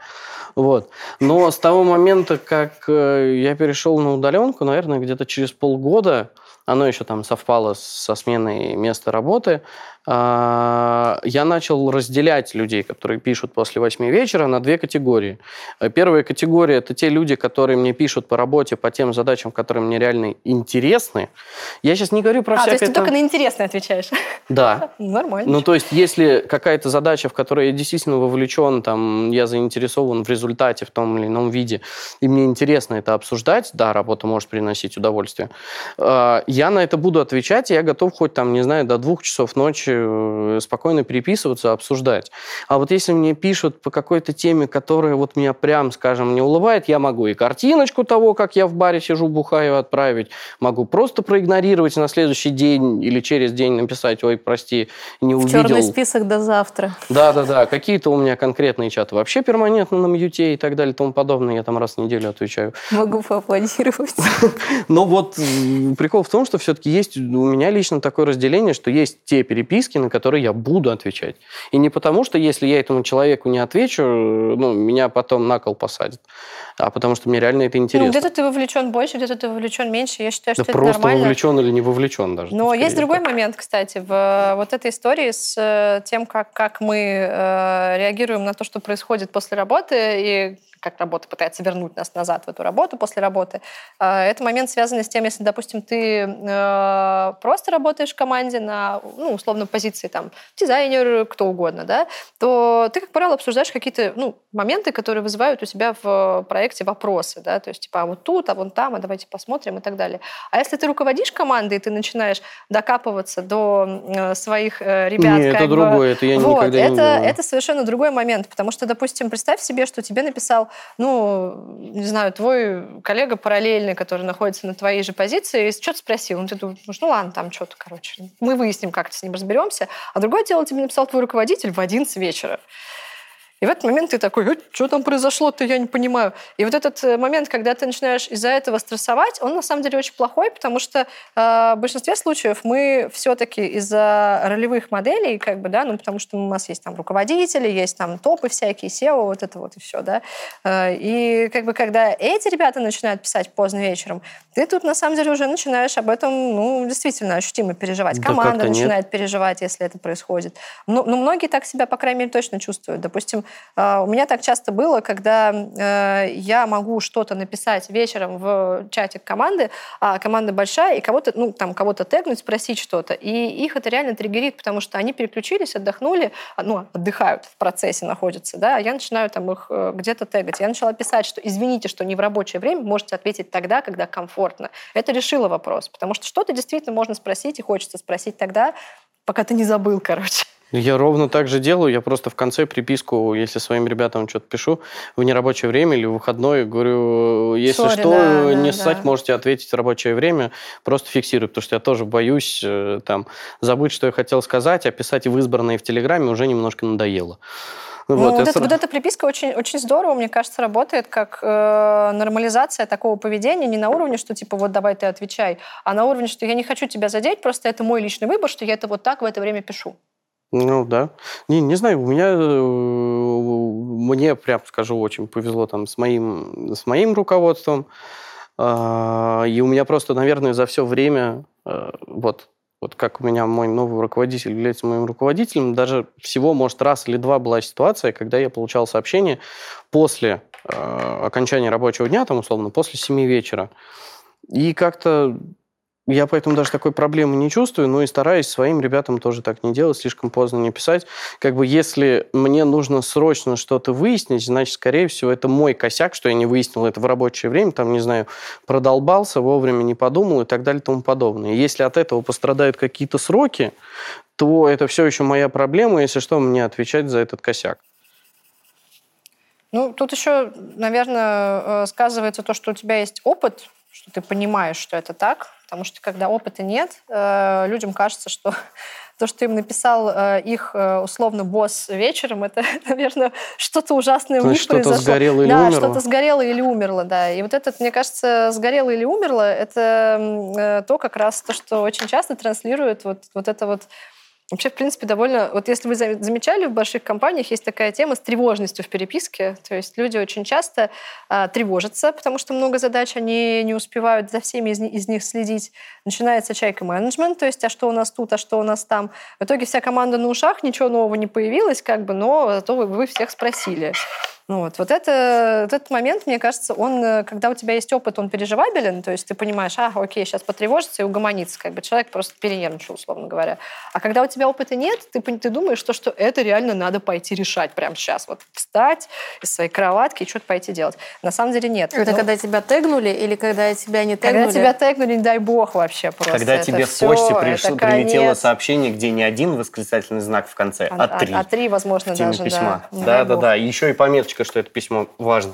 Вот. Но с того момента, как э, я перешел на удаленку, наверное, где-то через полгода, оно еще там совпало со сменой места работы, я начал разделять людей, которые пишут после 8 вечера, на две категории. Э, первая категория – это те люди, которые мне пишут по работе, по тем задачам, которые мне реально интересны. Я сейчас не говорю про а, всякое... то есть ты только на интересные отвечаешь? Да. Нормально. Ну, то есть, если какая-то задача, в которой я действительно вовлечен, там, я заинтересован в результате в том или ином виде, и мне интересно это обсуждать, да, работа может приносить удовольствие, э, я на это буду отвечать, и я готов хоть там, не знаю, до двух часов ночи Э, спокойно переписываться, обсуждать. А вот если мне пишут по какой-то теме, которая вот меня прям, скажем, не улыбает, я могу и картиночку того, как я в баре сижу, бухаю, отправить, могу просто проигнорировать на следующий день или через день написать, ой, прости, не увидел. В черный список до завтра. Да-да-да, какие-то у меня конкретные чаты вообще перманентно на мьюте и так далее и тому подобное. Я там раз в неделю отвечаю. Могу поаплодировать. Но вот прикол в том, что все-таки есть у меня лично такое разделение, что есть те переписки, переписки, на которые я буду отвечать. И не потому, что если я этому человеку не отвечу, ну, меня потом на кол посадят, а потому что мне реально это интересно. Ну, где-то ты вовлечен больше, где-то ты вовлечен меньше. Я считаю, да что просто это нормально. вовлечен или не вовлечен даже. Но есть другой так. момент, кстати, в э, вот этой истории с э, тем, как, как мы э, реагируем на то, что происходит после работы, и как работа пытается вернуть нас назад в эту работу после работы. А, это момент связан с тем, если, допустим, ты э, просто работаешь в команде на, ну, условно, позиции там дизайнер, кто угодно, да, то ты, как правило, обсуждаешь какие-то ну, моменты, которые вызывают у себя в проекте вопросы, да, то есть типа а вот тут, а вон там, а давайте посмотрим и так далее. А если ты руководишь командой, и ты начинаешь докапываться до э, своих э, ребят... Нет, это бы, другое, это я вот, никогда это, не. Это совершенно другой момент, потому что, допустим, представь себе, что тебе написал ну, не знаю, твой коллега параллельный, который находится на твоей же позиции, что-то спросил, ну, ты думаешь, ну, ладно, там что-то, короче, мы выясним, как-то с ним разберемся. А другое дело тебе написал твой руководитель в 11 вечера. И в этот момент ты такой, «Э, что там произошло-то, я не понимаю. И вот этот э, момент, когда ты начинаешь из-за этого стрессовать, он на самом деле очень плохой, потому что э, в большинстве случаев мы все-таки из-за ролевых моделей, как бы, да, ну, потому что у нас есть там руководители, есть там топы всякие, SEO, вот это вот и все, да. Э, и как бы когда эти ребята начинают писать поздно вечером, ты тут на самом деле уже начинаешь об этом, ну, действительно ощутимо переживать. Да Команда начинает нет. переживать, если это происходит. Но, но многие так себя, по крайней мере, точно чувствуют. Допустим, у меня так часто было, когда э, я могу что-то написать вечером в чатик команды, а команда большая, и кого-то, ну, там, кого-то тегнуть, спросить что-то. И их это реально триггерит, потому что они переключились, отдохнули, а, ну, отдыхают в процессе, находятся, да, а я начинаю там их э, где-то тегать. Я начала писать, что извините, что не в рабочее время, можете ответить тогда, когда комфортно. Это решило вопрос, потому что что-то действительно можно спросить и хочется спросить тогда, пока ты не забыл, короче. Я ровно так же делаю. Я просто в конце приписку, если своим ребятам что-то пишу, в нерабочее время или в выходной, говорю, если Sorry, что, да, не да, ссать, да. можете ответить в рабочее время, просто фиксирую, потому что я тоже боюсь э, там забыть, что я хотел сказать, а писать в избранные в Телеграме уже немножко надоело. Ну, вот, вот, это, вот эта приписка очень, очень здорово, мне кажется, работает как э, нормализация такого поведения не на уровне, что типа вот давай ты отвечай, а на уровне, что я не хочу тебя задеть, просто это мой личный выбор, что я это вот так в это время пишу. Ну да. Не, не знаю, у меня, э, мне, прям скажу, очень повезло там с моим, с моим руководством. А, и у меня просто, наверное, за все время, э, вот, вот как у меня мой новый руководитель является моим руководителем, даже всего, может, раз или два была ситуация, когда я получал сообщение после э, окончания рабочего дня, там, условно, после семи вечера. И как-то я поэтому даже такой проблемы не чувствую, но и стараюсь своим ребятам тоже так не делать, слишком поздно не писать. Как бы если мне нужно срочно что-то выяснить, значит, скорее всего, это мой косяк, что я не выяснил это в рабочее время, там, не знаю, продолбался, вовремя не подумал и так далее и тому подобное. Если от этого пострадают какие-то сроки, то это все еще моя проблема, если что, мне отвечать за этот косяк. Ну, тут еще, наверное, э, сказывается то, что у тебя есть опыт, что ты понимаешь, что это так, Потому что когда опыта нет, э, людям кажется, что то, что им написал э, их э, условно босс вечером, это, наверное, что-то ужасное у них что-то произошло. сгорело или да, умерло. что-то сгорело или умерло, да. И вот это, мне кажется, сгорело или умерло, это то как раз то, что очень часто транслирует вот, вот это вот Вообще, в принципе, довольно... Вот если вы замечали, в больших компаниях есть такая тема с тревожностью в переписке. То есть люди очень часто а, тревожатся, потому что много задач, они не успевают за всеми из, из них следить. Начинается чайка-менеджмент, то есть а что у нас тут, а что у нас там. В итоге вся команда на ушах, ничего нового не появилось, как бы, но то вы, вы всех спросили. Ну вот, вот, это, вот этот момент, мне кажется, он, э, когда у тебя есть опыт, он переживабелен, то есть ты понимаешь, а, окей, сейчас потревожится и угомонится, как бы человек просто перенервничал, условно говоря. А когда у тебя опыта нет, ты, ты думаешь, что, что это реально надо пойти решать прямо сейчас, вот встать из своей кроватки и что-то пойти делать. На самом деле нет. Это Но... когда тебя тегнули или когда тебя не тегнули? Когда тебя тегнули, не дай бог вообще просто. Когда это тебе в почте пришло, прилетело сообщение, где не один восклицательный знак в конце, а, а три. А, а три, возможно, даже, письма. Да, да, да, да. Еще и пометочка, что это письмо важно.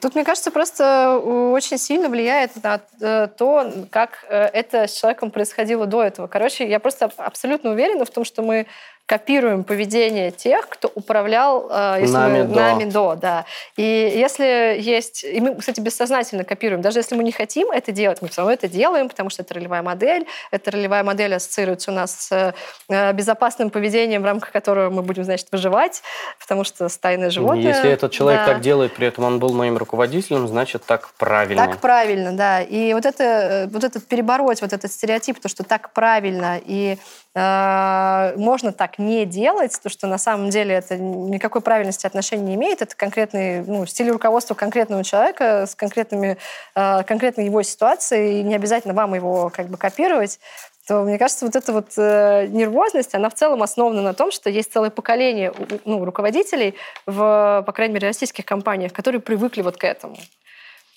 Тут, мне кажется, просто очень сильно влияет на э, то, как э, это с человеком происходило до этого. Короче, я просто абсолютно уверена в том, что мы копируем поведение тех, кто управлял э, если нами, мы, до. нами до. Да. И если есть... И мы, кстати, бессознательно копируем. Даже если мы не хотим это делать, мы все равно это делаем, потому что это ролевая модель. Эта ролевая модель ассоциируется у нас с э, безопасным поведением, в рамках которого мы будем, значит, выживать, потому что стайное животное... Если этот человек да. так делает, при этом он был моим руководителем, значит, так правильно. Так правильно, да. И вот, это, э, вот этот перебороть, вот этот стереотип, то, что так правильно, и можно так не делать, то, что на самом деле это никакой правильности отношений не имеет, это конкретный ну, стиль руководства конкретного человека с конкретными, э, конкретной его ситуацией, и не обязательно вам его как бы копировать, то, мне кажется, вот эта вот э, нервозность, она в целом основана на том, что есть целое поколение ну, руководителей в, по крайней мере, российских компаниях, которые привыкли вот к этому.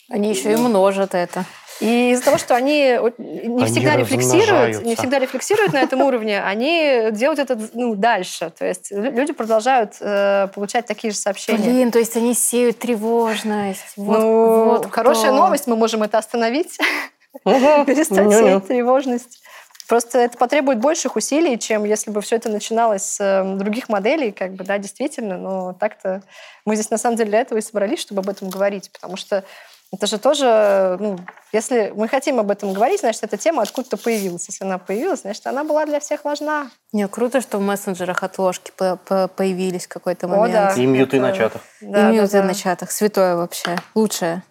Они еще и множат это. И из-за того, что они не Они всегда рефлексируют, не всегда рефлексируют на этом уровне, они делают это ну, дальше. То есть лю- люди продолжают э, получать такие же сообщения. Блин, то есть они сеют тревожность. Вот, ну, вот хорошая кто. новость, мы можем это остановить, перестать сеять тревожность. Просто это потребует больших усилий, чем если бы все это начиналось с э, других моделей, как бы, да, действительно. Но так-то мы здесь на самом деле для этого и собрались, чтобы об этом говорить, потому что это же тоже, ну, если мы хотим об этом говорить, значит, эта тема откуда-то появилась. Если она появилась, значит, она была для всех важна. Не, круто, что в мессенджерах отложки по- по- появились в какой-то О, момент. да. И мьюты Это- на чатах. Да, и да, мьюты да. на чатах. Святое вообще. Лучшее.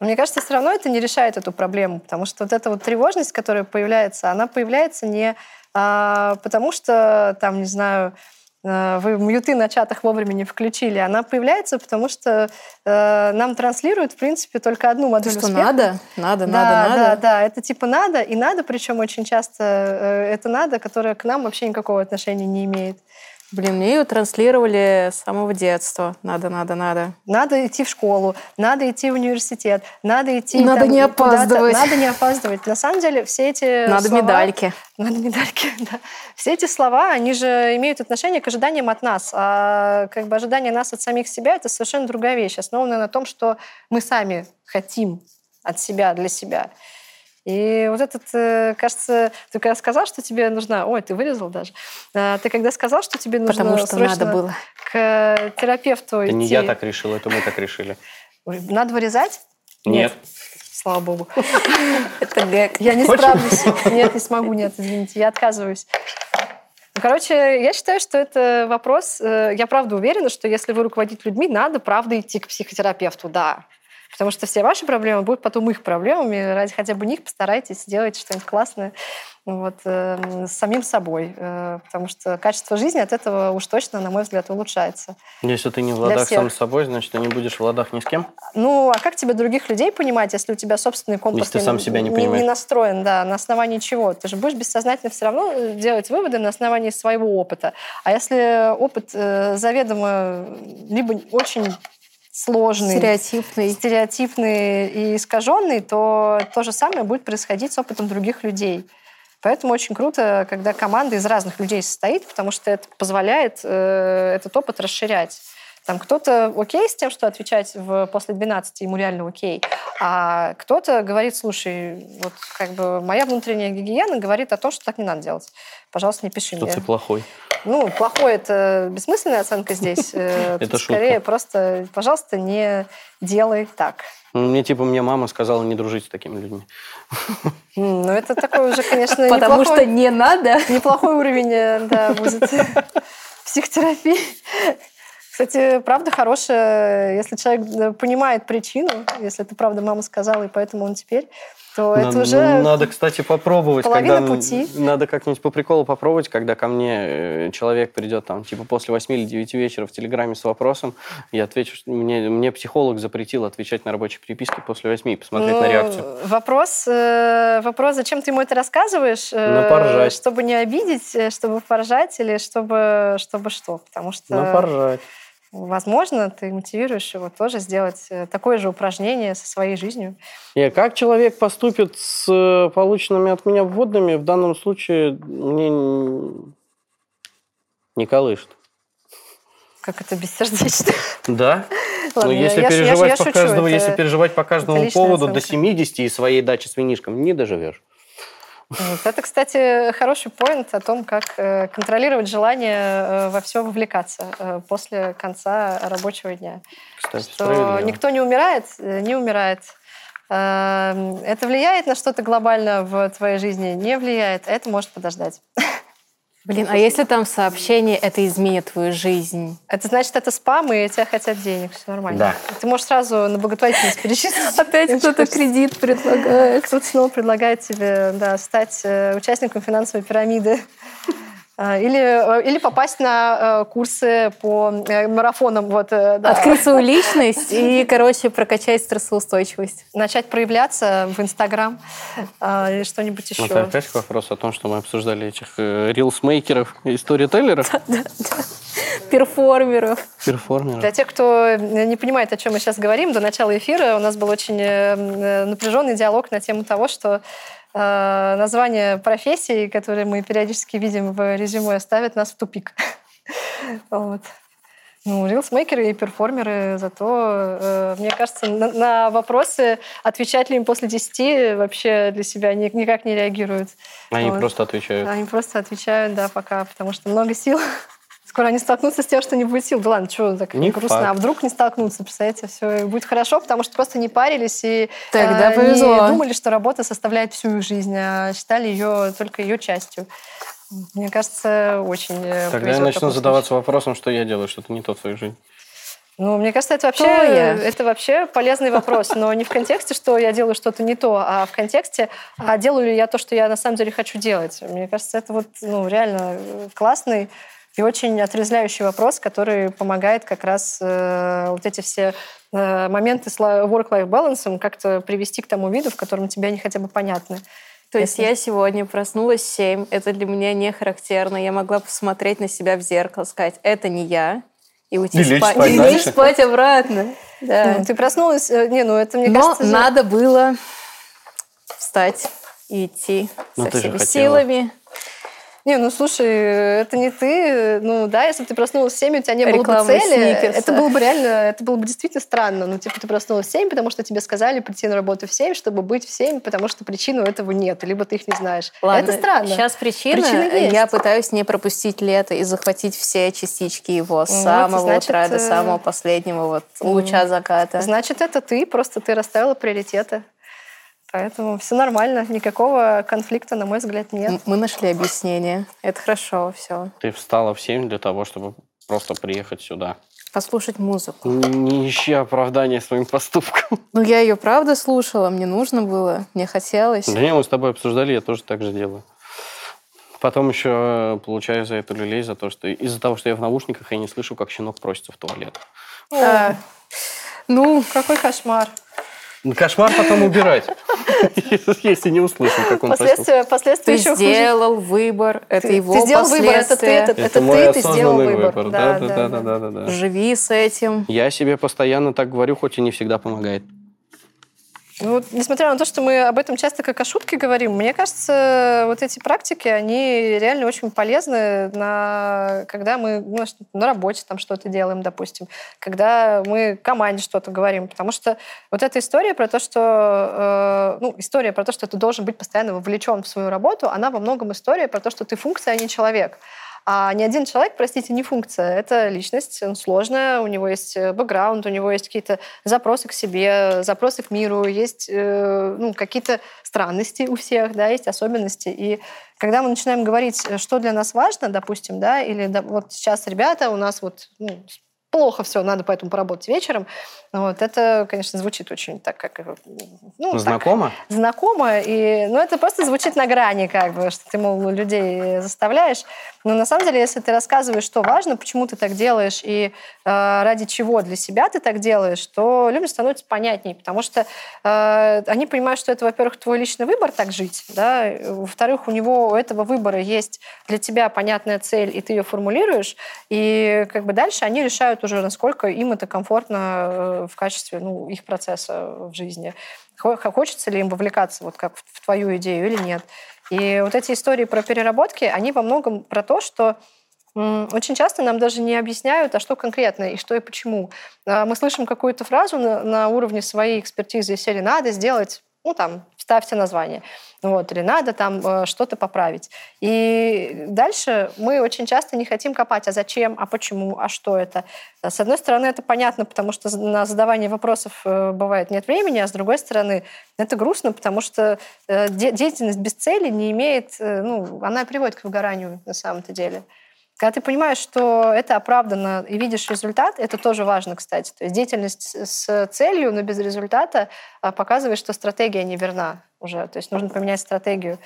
Мне кажется, все равно это не решает эту проблему, потому что вот эта вот тревожность, которая появляется, она появляется не а, потому, что, там, не знаю, вы мьюты на чатах вовремя не включили, она появляется, потому что э, нам транслируют, в принципе, только одну То, модель что успеха. надо, надо, да, надо, да, надо. да, это типа надо, и надо, причем очень часто э, это надо, которое к нам вообще никакого отношения не имеет. Блин, мне ее транслировали с самого детства. Надо, надо, надо. Надо идти в школу, надо идти в университет, надо идти... Надо там не опаздывать. Надо не опаздывать. На самом деле все эти Надо слова- медальки. Надо медальки, да. Все эти слова, они же имеют отношение к ожиданиям от нас. А как бы ожидание нас от самих себя — это совершенно другая вещь, основанная на том, что мы сами хотим от себя, для себя. И вот этот, э, кажется, ты когда сказал, что тебе нужна... Ой, ты вырезал даже. А, Ты когда сказал, что тебе нужно Потому что срочно надо было. к терапевту Это идти... не я так решил, это мы так решили. Надо вырезать? Нет. Слава богу. Это гэг. Я не справлюсь. Нет, не смогу, нет, извините, я отказываюсь. Ну, Короче, я считаю, что это вопрос... э, Я правда уверена, что если вы руководите людьми, надо, правда, идти к психотерапевту, да. Потому что все ваши проблемы будут потом их проблемами. Ради хотя бы них постарайтесь сделать что-нибудь классное ну, вот, э, с самим собой. Э, Потому что качество жизни от этого уж точно, на мой взгляд, улучшается. Если ты не в ладах сам с собой, значит, ты не будешь в ладах ни с кем. Ну, а как тебе других людей понимать, если у тебя собственный компас Если ты сам себя не не, понимаешь. настроен, да, на основании чего? Ты же будешь бессознательно все равно э, делать выводы на основании своего опыта. А если опыт э, заведомо либо очень сложный, Стереотипный. стереотипный и искаженный, то то же самое будет происходить с опытом других людей. Поэтому очень круто, когда команда из разных людей состоит, потому что это позволяет э, этот опыт расширять. Там кто-то окей с тем, что отвечать в, после 12 ему реально окей, а кто-то говорит, слушай, вот как бы моя внутренняя гигиена говорит о том, что так не надо делать. Пожалуйста, не пиши Что мне. ты плохой. Ну, плохой это бессмысленная оценка здесь. Э, Это. Скорее просто, пожалуйста, не делай так. Ну, Мне, типа, мне мама сказала не дружить с такими людьми. Ну, это такой уже, конечно, Потому что не надо. неплохой уровень, э, да, будет психотерапии. Кстати, правда хорошая, если человек э, понимает причину, если это правда мама сказала, и поэтому он теперь, то это Надо- уже... Надо, кстати, попробовать. половина когда, пути. Надо как-нибудь по приколу попробовать, когда ко мне э, человек придет там, типа, после 8 или 9 вечера в Телеграме с вопросом, я отвечу, что мне, мне психолог запретил отвечать на рабочей переписке после 8 и посмотреть Ну, на реакцию. Вопрос, э, вопрос, зачем ты ему это рассказываешь? Ну, поржать. Чтобы не обидеть, чтобы поржать или чтобы, чтобы что? Потому что... Ну, поржать. Возможно, ты мотивируешь его тоже сделать э, такое же упражнение со своей жизнью. И как человек поступит с э, полученными от меня вводными, в данном случае мне не колышет. Как это бессердечно. Да. Ладно, Но я- если я ш- я переживать, я по шучу, каждому, это- если переживать по каждому поводу до оценка. 70 и своей дачи с винишком, не доживешь. Вот. Это, кстати, хороший поинт о том, как э, контролировать желание э, во все вовлекаться э, после конца рабочего дня. Кстати, Что никто не умирает, не умирает. Э, Это влияет на что-то глобально в твоей жизни? Не влияет. Это может подождать. Блин, а если там сообщение, это изменит твою жизнь? Это значит, это спам, и тебя хотят денег. Все нормально. Да. Ты можешь сразу на благотворительность перечислить. Опять кто-то кредит предлагает. Кто-то снова предлагает тебе да, стать э, участником финансовой пирамиды. А, или, э, или попасть на э, курсы по э, марафонам. Вот, да. Открыть свою личность и, короче, прокачать стрессоустойчивость. Начать проявляться в Инстаграм или что-нибудь еще. Это опять вопрос о том, что мы обсуждали этих рилсмейкеров и сторителлеров. Перформеров. Перформеров. Для тех, кто не понимает, о чем мы сейчас говорим, до начала эфира у нас был очень напряженный диалог на тему того, что Э, название профессии, которые мы периодически видим в резюме, ставят нас в тупик. вот. Ну, рилсмейкеры и перформеры, зато, э, мне кажется, на, на вопросы, отвечать ли им после 10, вообще для себя ни, никак не реагируют. Они вот. просто отвечают. Они просто отвечают, да, пока, потому что много сил. Скоро они столкнутся с тем, что не будет сил. Да ладно, что так не грустно. Факт. А вдруг не столкнутся, представляете, все будет хорошо, потому что просто не парились и Тогда э, повезло. не думали, что работа составляет всю их жизнь, а считали ее только ее частью. Мне кажется, очень э, Тогда я начну задаваться вопросом, что я делаю, что-то не то в своей жизни. Ну, мне кажется, это вообще, это вообще полезный вопрос, но не в контексте, что я делаю что-то не то, а в контексте, а делаю ли я то, что я на самом деле хочу делать. Мне кажется, это вот ну, реально классный и очень отрезвляющий вопрос, который помогает как раз э, вот эти все э, моменты с work-life balance как-то привести к тому виду, в котором тебе они хотя бы понятны. То есть я сегодня проснулась в 7, это для меня не характерно. Я могла посмотреть на себя в зеркало, сказать, это не я, и уйти и спать, спать, и лечь спать обратно. Да. Ну, ты проснулась, э, не, ну это мне Но кажется... Но надо было встать и идти Но со всеми силами. Не, ну слушай, это не ты. Ну да, если бы ты проснулась в 7, у тебя не было бы цели, сникерса. это было бы реально, это было бы действительно странно. Ну, типа, ты проснулась в 7, потому что тебе сказали прийти на работу в 7, чтобы быть в 7, потому что причину этого нет, либо ты их не знаешь. Ладно, это странно. Сейчас причина, причина есть. я пытаюсь не пропустить лето и захватить все частички его с ну, самого значит, утра до э, самого последнего вот луча заката. Значит, это ты, просто ты расставила приоритеты. Поэтому все нормально, никакого конфликта, на мой взгляд, нет. Мы нашли объяснение. Это хорошо, все. Ты встала в 7 для того, чтобы просто приехать сюда. Послушать музыку. Не ищи оправдания своим поступкам. Ну, я ее правда слушала, мне нужно было, мне хотелось. Да не, мы с тобой обсуждали, я тоже так же делаю. Потом еще получаю за это люлей, за то, что из-за того, что я в наушниках, я не слышу, как щенок просится в туалет. А, ну, какой кошмар. Кошмар потом убирать, если не услышим, как он Последствия, последствия Ты еще сделал хуже. выбор, это ты, его ты сделал выбор, это ты, это, ты, ты сделал выбор. выбор. Да, да, да, да, да, да, да. Живи с этим. Я себе постоянно так говорю, хоть и не всегда помогает. Ну, вот, несмотря на то, что мы об этом часто как о шутке говорим, мне кажется, вот эти практики, они реально очень полезны, на, когда мы ну, на работе там что-то делаем, допустим, когда мы команде что-то говорим. Потому что вот эта история про то, что... Э, ну, история про то, что ты должен быть постоянно вовлечен в свою работу, она во многом история про то, что ты функция, а не человек. А ни один человек, простите, не функция. Это личность, он сложная, у него есть э, бэкграунд, у него есть какие-то запросы к себе, запросы к миру, есть э, ну, какие-то странности у всех, да, есть особенности. И когда мы начинаем говорить, э, что для нас важно, допустим, да, или да, вот сейчас ребята у нас вот ну, плохо все, надо поэтому поработать вечером. Вот, это, конечно, звучит очень так, как... Ну, знакомо? Так, знакомо, и, ну, это просто звучит на грани, как бы, что ты, мол, людей заставляешь. Но на самом деле, если ты рассказываешь, что важно, почему ты так делаешь и э, ради чего для себя ты так делаешь, то людям становится понятнее, потому что э, они понимают, что это, во-первых, твой личный выбор так жить, да, во-вторых, у него, у этого выбора есть для тебя понятная цель, и ты ее формулируешь, и как бы дальше они решают уже, насколько им это комфортно э, в качестве ну, их процесса в жизни. Хочется ли им вовлекаться вот как в твою идею или нет. И вот эти истории про переработки, они во многом про то, что очень часто нам даже не объясняют, а что конкретно и что и почему. А мы слышим какую-то фразу на, на уровне своей экспертизы из «надо сделать ну, там, ставьте название. Вот, или надо там э, что-то поправить. И дальше мы очень часто не хотим копать, а зачем, а почему, а что это. С одной стороны, это понятно, потому что на задавание вопросов э, бывает нет времени, а с другой стороны, это грустно, потому что э, деятельность без цели не имеет, ну, она приводит к выгоранию на самом-то деле. Когда ты понимаешь, что это оправдано и видишь результат, это тоже важно, кстати. То есть деятельность с целью, но без результата а, показывает, что стратегия неверна уже. То есть нужно поменять стратегию.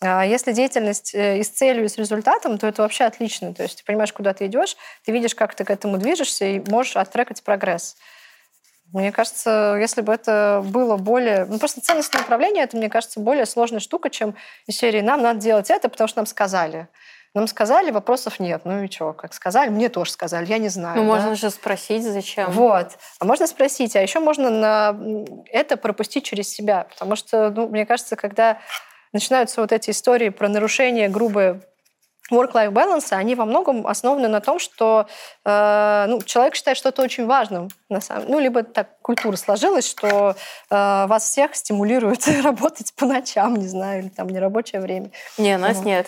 А если деятельность э, и с целью, и с результатом, то это вообще отлично. То есть ты понимаешь, куда ты идешь, ты видишь, как ты к этому движешься, и можешь оттрекать прогресс. Мне кажется, если бы это было более... Ну, просто ценностное управление, это, мне кажется, более сложная штука, чем из серии «нам надо делать это, потому что нам сказали». Нам сказали, вопросов нет. Ну и что, как сказали? Мне тоже сказали, я не знаю. Ну, да? можно же спросить, зачем. Вот. А можно спросить, а еще можно на это пропустить через себя. Потому что, ну, мне кажется, когда начинаются вот эти истории про нарушение грубое work-life balance, они во многом основаны на том, что э, ну, человек считает что-то очень важным. На самом... Ну, либо так культура сложилась, что э, вас всех стимулируют работать по ночам, не знаю, или там нерабочее время. Не, нас вот. нет.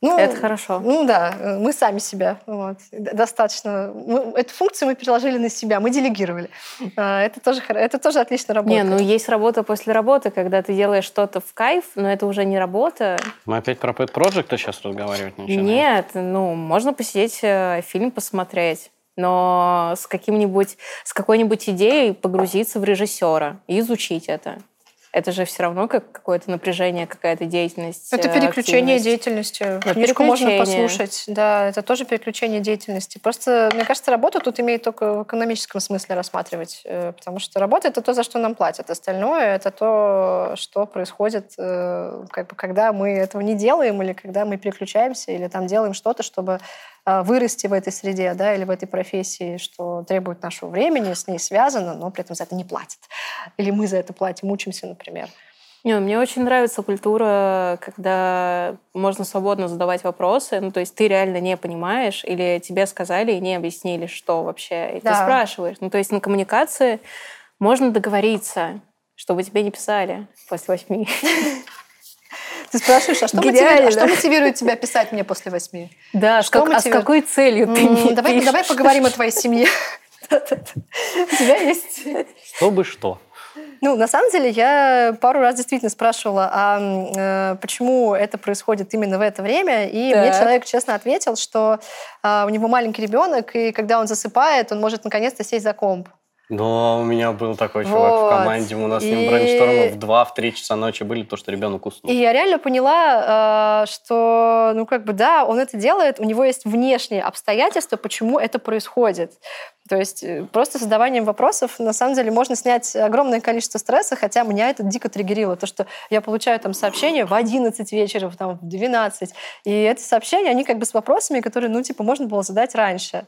Ну, это хорошо. Ну да, мы сами себя. Вот, достаточно. Мы, эту функцию мы переложили на себя, мы делегировали. А, это тоже, это тоже отлично работает. Не, ну есть работа после работы, когда ты делаешь что-то в кайф, но это уже не работа. Мы опять про Pet Project сейчас разговаривать начинаем? Нет, ну можно посидеть, э, фильм посмотреть но с каким-нибудь, с какой-нибудь идеей погрузиться в режиссера и изучить это. Это же все равно как какое-то напряжение, какая-то деятельность. Это переключение активность. деятельности. Да, Книжку можно послушать. Да, это тоже переключение деятельности. Просто, мне кажется, работу тут имеет только в экономическом смысле рассматривать. Э, потому что работа — это то, за что нам платят. Остальное — это то, что происходит, э, как бы, когда мы этого не делаем, или когда мы переключаемся, или там делаем что-то, чтобы вырасти в этой среде да, или в этой профессии, что требует нашего времени, с ней связано, но при этом за это не платят. Или мы за это платим, учимся, например. Не, мне очень нравится культура, когда можно свободно задавать вопросы. Ну, то есть ты реально не понимаешь, или тебе сказали и не объяснили, что вообще. И да. ты спрашиваешь. Ну, то есть на коммуникации можно договориться, чтобы тебе не писали после восьми. Ты спрашиваешь, а что, мотивирует, а что мотивирует тебя писать мне после восьми? Да, что как, а с какой целью ты мне давай, пишешь? давай поговорим о твоей семье. У тебя есть... Чтобы что? Ну, на самом деле, я пару раз действительно спрашивала, а э, почему это происходит именно в это время, и так. мне человек честно ответил, что э, у него маленький ребенок, и когда он засыпает, он может наконец-то сесть за комп. Да, у меня был такой чувак вот. в команде. У нас и... с ним брейнштормы в 2-3 часа ночи были, то, что ребенок уснул. И я реально поняла, э, что, ну, как бы, да, он это делает, у него есть внешние обстоятельства, почему это происходит. То есть э, просто задаванием вопросов на самом деле можно снять огромное количество стресса, хотя меня это дико триггерило. То, что я получаю там сообщения в 11 вечера, там, в 12. И эти сообщения, они как бы с вопросами, которые, ну, типа, можно было задать раньше.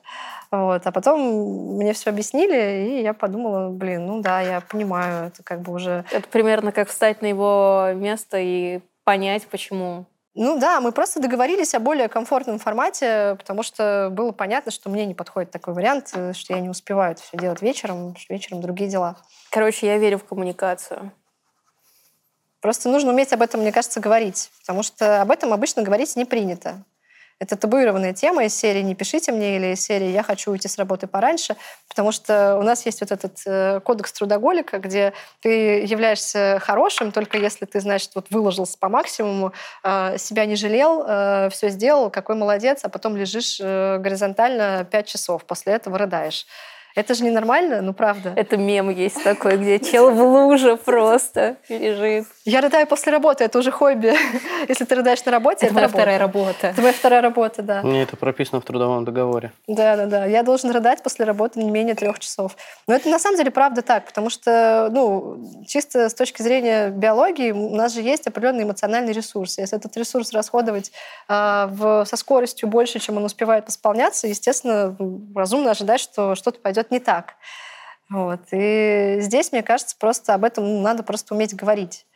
Вот. А потом мне все объяснили, и я подумала, блин, ну да, я понимаю, это как бы уже... Это примерно как встать на его место и понять, почему ну да, мы просто договорились о более комфортном формате, потому что было понятно, что мне не подходит такой вариант, э, что я не успеваю это все делать вечером, что вечером другие дела. Короче, я верю в коммуникацию. Просто нужно уметь об этом, мне кажется, говорить, потому что об этом обычно говорить не принято. Это табуированная тема из серии «Не пишите мне» или из серии «Я хочу уйти с работы пораньше», потому что у нас есть вот этот э, кодекс трудоголика, где ты являешься хорошим только если ты, значит, вот выложился по максимуму, э, себя не жалел, э, все сделал, какой молодец, а потом лежишь горизонтально пять часов, после этого рыдаешь. Это же ненормально, ну правда. Это мем есть такой, где чел в луже просто лежит. Я рыдаю после работы, это уже хобби. Если ты рыдаешь на работе, это, это моя работа. вторая работа. Это моя вторая работа, да. Мне это прописано в трудовом договоре. Да, да, да. Я должен рыдать после работы не менее трех часов. Но это на самом деле правда так, потому что, ну, чисто с точки зрения биологии у нас же есть определенный эмоциональный ресурс. Если этот ресурс расходовать э, в, со скоростью больше, чем он успевает восполняться, естественно, разумно ожидать, что что-то пойдет идет не так. Вот. И здесь, мне кажется, просто об этом надо просто уметь говорить.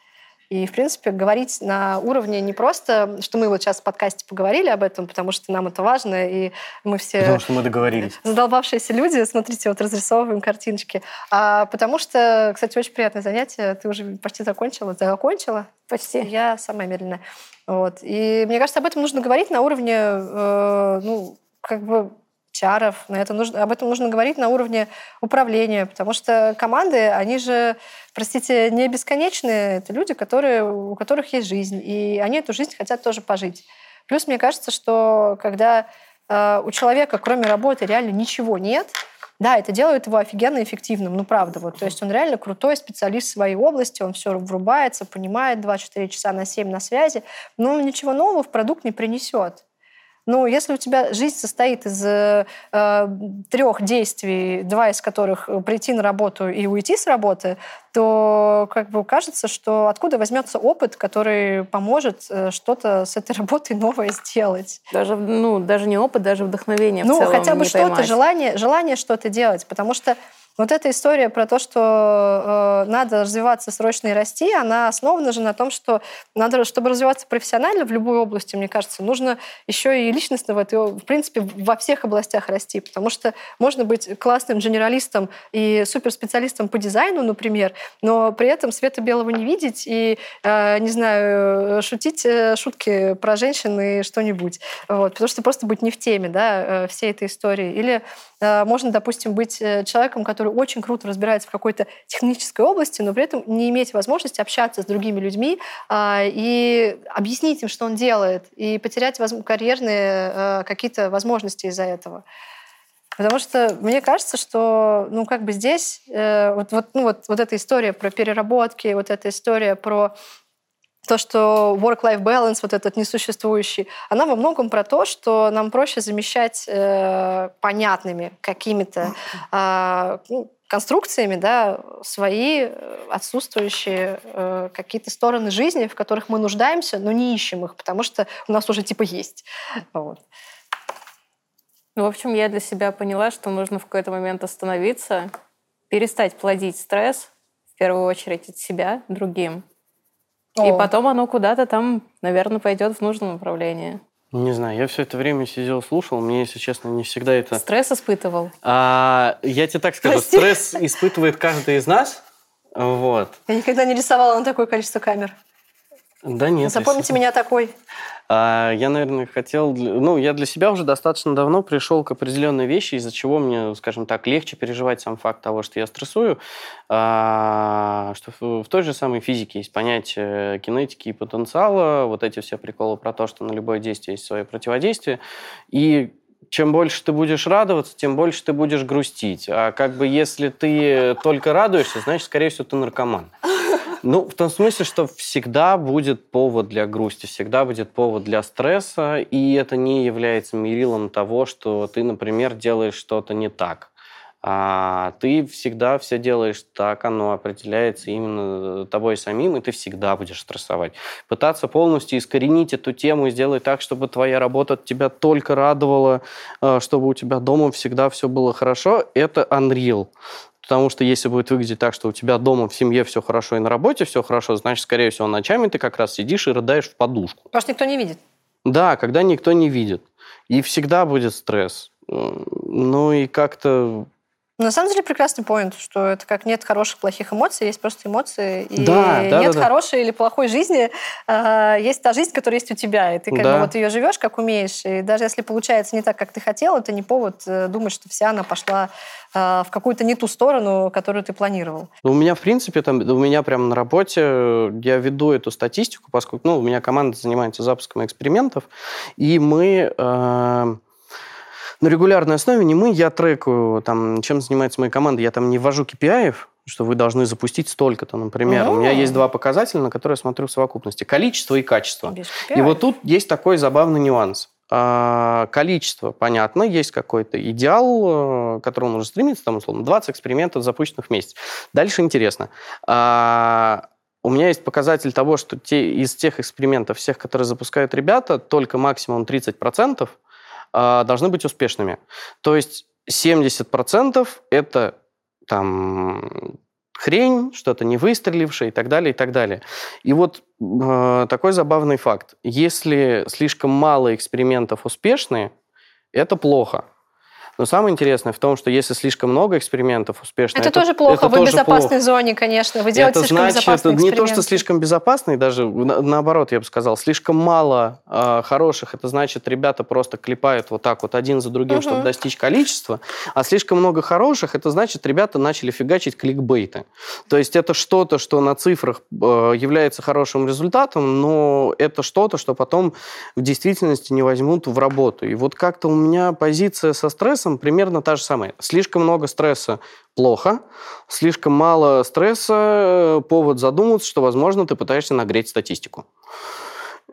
И, в принципе, говорить на уровне не просто, что мы вот сейчас в подкасте поговорили об этом, потому что нам это важно, и мы все... Потому что мы договорились. Задолбавшиеся люди, смотрите, вот разрисовываем картиночки. А потому что, кстати, очень приятное занятие. Ты уже почти закончила. Закончила? Почти. Я самая медленная. Вот. И мне кажется, об этом нужно говорить на уровне, э, ну, как бы чаров. На это нужно, об этом нужно говорить на уровне управления, потому что команды, они же, простите, не бесконечные. Это люди, которые, у которых есть жизнь, и они эту жизнь хотят тоже пожить. Плюс мне кажется, что когда э, у человека, кроме работы, реально ничего нет, Да, это делает его офигенно эффективным, ну правда. Вот. То есть он реально крутой специалист в своей области, он все врубается, понимает 24 часа на 7 на связи, но ничего нового в продукт не принесет. Ну, если у тебя жизнь состоит из э, трех действий, два из которых прийти на работу и уйти с работы, то как бы кажется, что откуда возьмется опыт, который поможет э, что-то с этой работой новое сделать. Даже, ну, даже не опыт, даже вдохновение ну, хотя бы что-то, желание, желание что-то делать. Потому что вот эта история про то, что э, надо развиваться срочно и расти, она основана же на том, что надо, чтобы развиваться профессионально в любой области, мне кажется, нужно еще и личностно в этой, в принципе, во всех областях расти, потому что можно быть классным генералистом и суперспециалистом по дизайну, например, но при этом света белого не видеть и, э, не знаю, шутить э, шутки про женщин и что-нибудь, вот, потому что просто быть не в теме, да, э, всей этой истории. Или можно, допустим, быть э, человеком, который очень круто разбирается в какой-то технической области, но при этом не иметь возможности общаться с другими людьми а, и объяснить им, что он делает, и потерять карьерные а, какие-то возможности из-за этого. Потому что мне кажется, что ну, как бы здесь э, вот, вот, ну, вот, вот эта история про переработки, вот эта история про то, что work-life balance, вот этот несуществующий, она во многом про то, что нам проще замещать э, понятными какими-то э, конструкциями да, свои э, отсутствующие э, какие-то стороны жизни, в которых мы нуждаемся, но не ищем их, потому что у нас уже типа есть. Вот. Ну, в общем, я для себя поняла, что нужно в какой-то момент остановиться, перестать плодить стресс, в первую очередь от себя, другим, и потом оно куда-то там, наверное, пойдет в нужном направлении. Не знаю, я все это время сидел, слушал. Мне, если честно, не всегда это... Стресс испытывал? А, я тебе так скажу, Прости. стресс испытывает каждый из нас. Вот. Я никогда не рисовала на такое количество камер. Да нет. Запомните меня такой. А, я, наверное, хотел... Ну, я для себя уже достаточно давно пришел к определенной вещи, из-за чего мне, скажем так, легче переживать сам факт того, что я стрессую, а, что в той же самой физике есть понятие кинетики и потенциала, вот эти все приколы про то, что на любое действие есть свое противодействие. И чем больше ты будешь радоваться, тем больше ты будешь грустить. А как бы если ты только радуешься, значит, скорее всего, ты наркоман. Ну, в том смысле, что всегда будет повод для грусти, всегда будет повод для стресса, и это не является мерилом того, что ты, например, делаешь что-то не так. А ты всегда все делаешь так, оно определяется именно тобой самим, и ты всегда будешь стрессовать. Пытаться полностью искоренить эту тему и сделать так, чтобы твоя работа тебя только радовала, э, чтобы у тебя дома всегда все было хорошо, это unreal. Потому что если будет выглядеть так, что у тебя дома в семье все хорошо и на работе все хорошо, значит, скорее всего, ночами ты как раз сидишь и рыдаешь в подушку. Потому что никто не видит. Да, когда никто не видит. И всегда будет стресс. Ну и как-то на самом деле прекрасный поинт, что это как нет хороших, плохих эмоций, есть просто эмоции. И да, да, нет да, хорошей или плохой жизни, а, есть та жизнь, которая есть у тебя. И ты как да. бы вот ее живешь, как умеешь. И даже если получается не так, как ты хотел, это не повод э, думать, что вся она пошла а, в какую-то не ту сторону, которую ты планировал. Ну, у меня, в принципе, там, у меня прямо на работе я веду эту статистику, поскольку ну, у меня команда занимается запуском экспериментов, и мы э, на регулярной основе не мы, я трекаю, там, чем занимается моя команда, я там не ввожу KPI, что вы должны запустить столько-то, например. У меня есть два показателя, на которые я смотрю в совокупности. Количество и качество. И вот тут есть такой забавный нюанс. А, количество, понятно, есть какой-то идеал, э, к которому нужно стремиться, там, условно, 20 экспериментов, запущенных в месяц. Дальше интересно. А, у меня есть показатель того, что те, из тех экспериментов, всех, которые запускают ребята, только максимум 30% а, должны быть успешными. То есть 70% это там хрень, что-то не выстрелившее и так далее, и так далее. И вот э, такой забавный факт. Если слишком мало экспериментов успешные, это плохо. Но самое интересное в том, что если слишком много экспериментов успешно... Это, это тоже плохо, это вы в безопасной плохо. зоне, конечно. Вы делаете это слишком значит, безопасные не то, что слишком безопасный, даже наоборот, я бы сказал, слишком мало э, хороших, это значит, ребята просто клепают вот так вот один за другим, угу. чтобы достичь количества, а слишком много хороших, это значит, ребята начали фигачить кликбейты. То есть это что-то, что на цифрах э, является хорошим результатом, но это что-то, что потом в действительности не возьмут в работу. И вот как-то у меня позиция со стрессом стрессом примерно та же самая. Слишком много стресса – плохо, слишком мало стресса – повод задуматься, что, возможно, ты пытаешься нагреть статистику.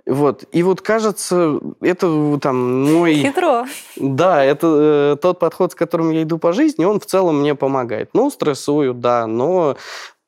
Вот. И вот кажется, это там мой... Хитро. Да, это э, тот подход, с которым я иду по жизни, он в целом мне помогает. Ну, стрессую, да, но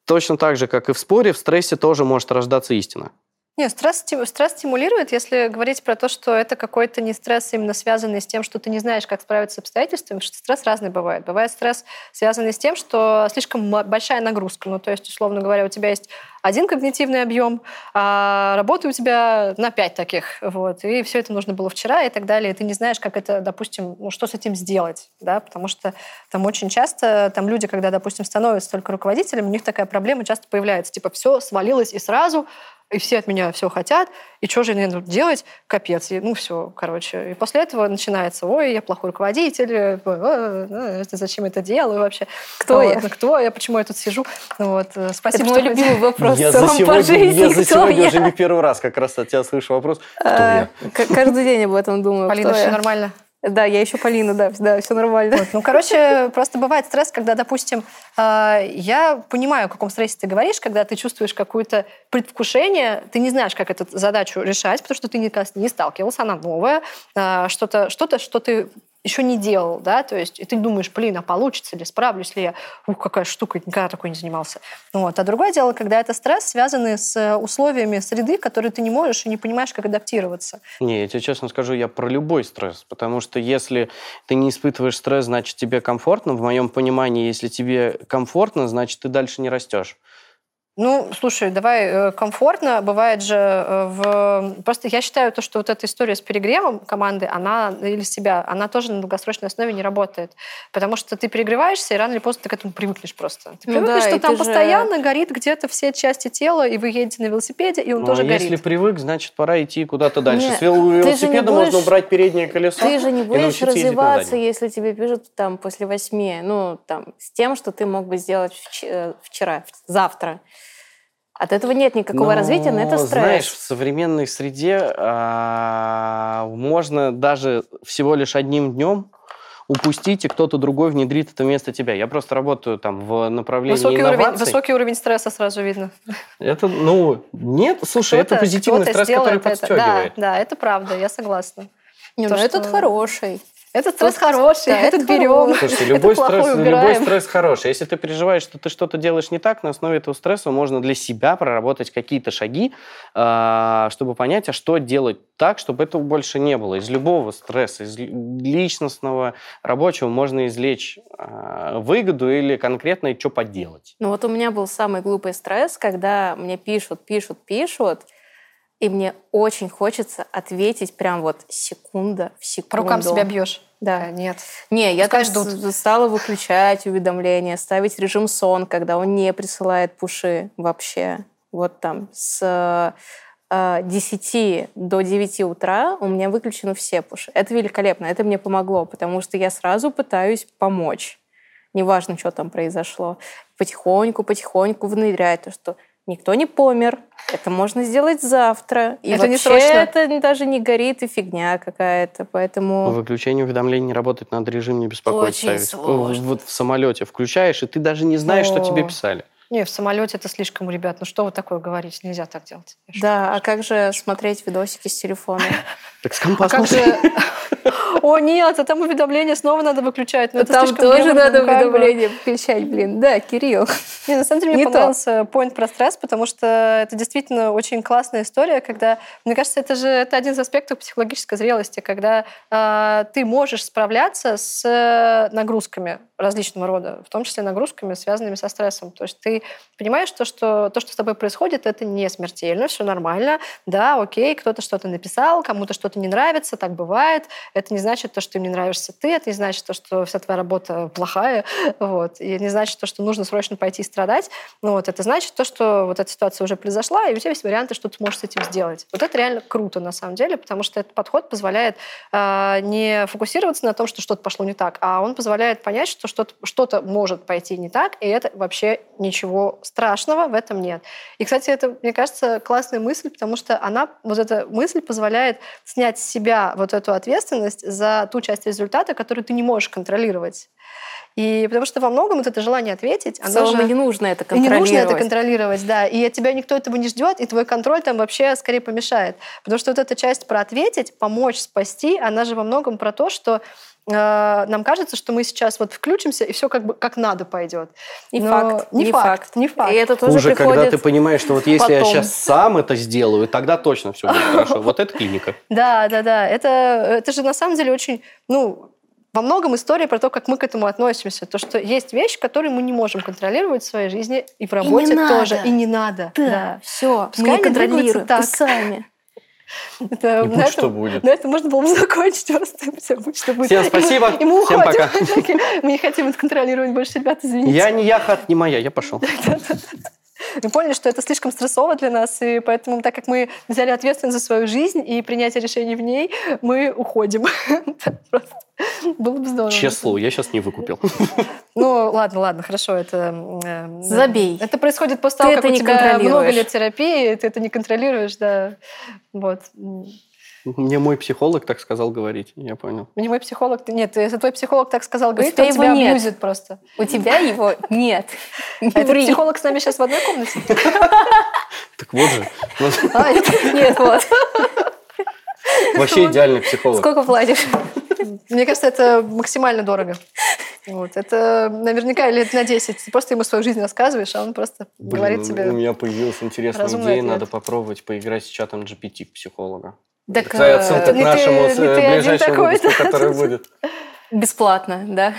точно так же, как и в споре, в стрессе тоже может рождаться истина. Нет, стресс, стресс стимулирует, если говорить про то, что это какой-то не стресс, именно связанный с тем, что ты не знаешь, как справиться с обстоятельствами, потому что стресс разный бывает. Бывает стресс, связанный с тем, что слишком большая нагрузка. Ну, то есть, условно говоря, у тебя есть один когнитивный объем, а работа у тебя на пять таких. Вот, и все это нужно было вчера и так далее. И ты не знаешь, как это, допустим, ну, что с этим сделать. Да? Потому что там очень часто там люди, когда, допустим, становятся только руководителями, у них такая проблема часто появляется. Типа, все свалилось и сразу, и все от меня все хотят, и что же мне нужно делать? Капец. И, ну, все, короче. И после этого начинается, ой, я плохой руководитель, э, э, зачем это делаю вообще? Кто вот, я? Ну, кто я? Почему я тут сижу? Вот, э, спасибо, это мой любимый вопрос я за сегодня, по жизни. Я за сегодня я? уже не первый раз как раз от тебя слышу вопрос, кто а, я? Каждый день об этом думаю. Полина, все нормально? Да, я еще Полина, да, да, все нормально. Вот. Ну, короче, просто бывает стресс, когда, допустим, э, я понимаю, о каком стрессе ты говоришь, когда ты чувствуешь какое-то предвкушение, ты не знаешь, как эту задачу решать, потому что ты не, не сталкивался, она новая, э, что-то, что-то, что ты еще не делал, да, то есть и ты думаешь, блин, а получится ли, справлюсь ли я, ух, какая штука, никогда такой не занимался. Вот. А другое дело, когда это стресс, связанный с условиями среды, которые ты не можешь и не понимаешь, как адаптироваться. Не, я тебе честно скажу, я про любой стресс, потому что если ты не испытываешь стресс, значит тебе комфортно. В моем понимании, если тебе комфортно, значит ты дальше не растешь. Ну, слушай, давай э, комфортно. Бывает же э, в... Просто я считаю то, что вот эта история с перегревом команды, она или себя, она тоже на долгосрочной основе не работает. Потому что ты перегреваешься, и рано или поздно ты к этому привыкнешь просто. Ты ну привыкнешь, да, что там постоянно же... горит где-то все части тела, и вы едете на велосипеде, и он ну, тоже а горит. если привык, значит, пора идти куда-то дальше. Нет, с велосипеда будешь... можно убрать переднее колесо Ты же не будешь развиваться, если тебе пишут там после восьми, ну, там, с тем, что ты мог бы сделать э, вчера, завтра. От этого нет никакого но, развития, но это стресс. Знаешь, в современной среде а, можно даже всего лишь одним днем упустить, и кто-то другой внедрит это вместо тебя. Я просто работаю там в направлении высокий инноваций. Уровень, высокий уровень стресса сразу видно. Это, ну, нет, слушай, это позитивный стресс, который подстегивает. Да, да, это правда, я согласна. Не, ну, этот хороший. Этот стресс хороший, да, этот берем. Слушайте, любой стресс, любой стресс хороший. Если ты переживаешь, что ты что-то делаешь не так, на основе этого стресса можно для себя проработать какие-то шаги, а, чтобы понять, а что делать так, чтобы этого больше не было. Из любого стресса, из личностного, рабочего можно извлечь а, выгоду или конкретно что поделать. Ну вот у меня был самый глупый стресс, когда мне пишут, пишут, пишут, и мне очень хочется ответить прям вот секунда в секунду. По рукам себя бьешь? Да. Э, нет. Не, я там ждут. стала выключать уведомления, ставить режим сон, когда он не присылает пуши вообще. Вот там с 10 э, до 9 утра у меня выключены все пуши. Это великолепно, это мне помогло, потому что я сразу пытаюсь помочь. Неважно, что там произошло. Потихоньку-потихоньку внедрять то, что Никто не помер. Это можно сделать завтра. И это не срочно. это даже не горит и фигня какая-то, поэтому... Выключение уведомлений не работает, надо режим не беспокоить Очень ставить. Сложно. Вот в самолете включаешь, и ты даже не знаешь, О. что тебе писали. Не, в самолете это слишком, ребят. Ну что вы такое говорите? Нельзя так делать. Да, а как же смотреть видосики с телефона? Так с компа а же... О, нет, а там уведомления снова надо выключать. Но там тоже надо уведомления включать, блин. Да, Кирилл. Не, на самом деле мне понравился поинт про стресс, потому что это действительно очень классная история, когда, мне кажется, это же это один из аспектов психологической зрелости, когда э, ты можешь справляться с нагрузками различного рода, в том числе нагрузками, связанными со стрессом. То есть ты понимаешь, то, что то, что с тобой происходит, это не смертельно, все нормально, да, окей, кто-то что-то написал, кому-то что-то не нравится, так бывает. Это не значит то, что им не нравишься ты, это не значит то, что вся твоя работа плохая, вот, и не значит то, что нужно срочно пойти страдать. Ну, вот, это значит то, что вот эта ситуация уже произошла, и у тебя есть варианты, что ты можешь с этим сделать. Вот это реально круто на самом деле, потому что этот подход позволяет э, не фокусироваться на том, что что-то пошло не так, а он позволяет понять, что что-то что может пойти не так, и это вообще ничего страшного в этом нет. И, кстати, это, мне кажется, классная мысль, потому что она, вот эта мысль позволяет снять с себя вот эту ответственность за за ту часть результата, которую ты не можешь контролировать. И потому что во многом вот это желание ответить, оно же... не нужно это контролировать. И не нужно это контролировать, да. И от тебя никто этого не ждет, и твой контроль там вообще скорее помешает. Потому что вот эта часть про ответить, помочь, спасти, она же во многом про то, что э, нам кажется, что мы сейчас вот включимся, и все как бы как надо пойдет. Не Но факт. Не, не факт, факт. Не факт. И это тоже Хуже, когда ты понимаешь, что вот если потом. я сейчас сам это сделаю, тогда точно все будет хорошо. Вот это клиника. Да, да, да. Это, это же на самом деле очень, ну, во многом история про то, как мы к этому относимся. То, что есть вещи, которые мы не можем контролировать в своей жизни, и в работе и тоже. Надо. И не надо. Да, да. все. Пускай мы контролируем так. сами. Это, и будь на что этом, будет. На этом можно было бы закончить просто. Все, будь что будет. Всем спасибо. И мы, и мы Всем уходим. пока. мы не хотим это контролировать больше, ребята, извините. Я не я, хат не моя, я пошел. Мы поняли, что это слишком стрессово для нас, и поэтому, так как мы взяли ответственность за свою жизнь и принятие решений в ней, мы уходим. Было бы здорово. Честно, я сейчас не выкупил. Ну, ладно, ладно, хорошо, это... Э, Забей. Это происходит после того, как у тебя много лет терапии, ты это не контролируешь, да. Вот. Мне мой психолог так сказал говорить, я понял. Мне мой психолог... Нет, если твой психолог так сказал говорить, то тебя нет. абьюзит просто. У тебя его нет. Этот психолог с нами сейчас в одной комнате? Так вот же. А, нет, вот. Вообще идеальный психолог. Сколько платишь? Мне кажется, это максимально дорого. Вот. Это наверняка лет на 10. Ты просто ему свою жизнь рассказываешь, а он просто Блин, говорит тебе... У меня появилась интересная идея, ответ. надо попробовать поиграть с чатом GPT психолога. Так, Такая отсылка к нашему ты, э, ближайшему выпуску, который будет. Бесплатно, да.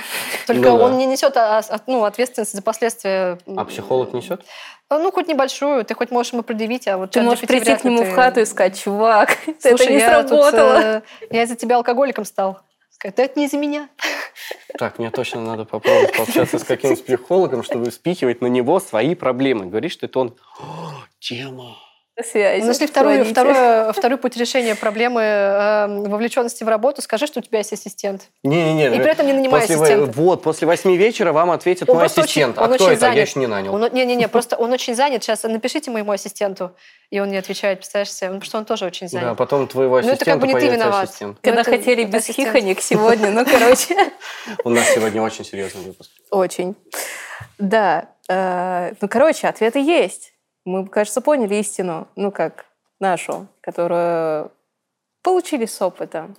Только ну, он да. не несет а, а, ну, ответственность за последствия. А психолог несет? А, ну, хоть небольшую, ты хоть можешь ему предъявить, а вот Ты можешь прийти к нему ты... в хату и сказать, чувак, Слушай, это не я сработало. Тут, э, я из-за тебя алкоголиком стал. Сказать, да это не из-за меня. Так, мне точно надо попробовать пообщаться с каким-нибудь психологом, чтобы спихивать на него свои проблемы. Говоришь, что это он... Тема связи. Мы нашли вторую, вторую, второй путь решения проблемы э, вовлеченности в работу. Скажи, что у тебя есть ассистент. Не-не-не. И при этом не нанимай после, ассистента. Вот, после восьми вечера вам ответит он мой ассистент. Очень, а кто это? Занят. Я еще не нанял. Не-не-не, просто он очень занят. Сейчас напишите моему ассистенту. И он не отвечает, представляешь себе? Потому что он тоже очень занят. Да, потом твоего ассистента ну, это как бы не ты виноват. ассистент. Когда ну, хотели без ассистент. хихонек сегодня, ну, короче. У нас сегодня очень серьезный выпуск. Очень. Да. Э, ну, короче, ответы есть. Мы, кажется, поняли истину. Ну, как нашу, которую получили с опытом.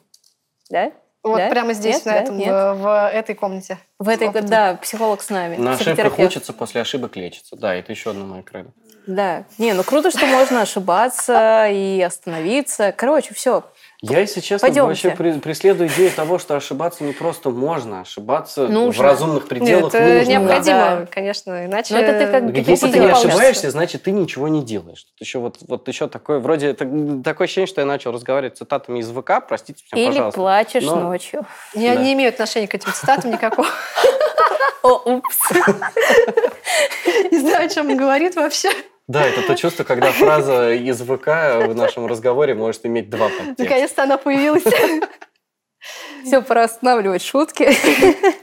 Да? Вот да? прямо здесь, нет, на да? этом, нет? В, в этой комнате. В этой, да, психолог с нами. На ошибках учатся, после ошибок лечится. Да, это еще одно мое кредо. Да. Не, ну круто, что можно ошибаться и остановиться. Короче, все. Я, если честно, Пойдемте. вообще преследую идею того, что ошибаться не просто можно, ошибаться нужно. в разумных пределах Нет, нужно. необходимо, да. конечно, иначе... Но это ты как Если ты не ошибаешься, значит, ты ничего не делаешь. Тут еще вот, вот еще такое, вроде, это, такое ощущение, что я начал разговаривать цитатами из ВК, простите меня, Или пожалуйста. Или плачешь Но... ночью. Я да. не имею отношения к этим цитатам никакого. О, упс. Не знаю, о чем он говорит вообще. Да, это то чувство, когда фраза из ВК в нашем разговоре может иметь два подтекста. Наконец-то она появилась. Все, пора останавливать шутки.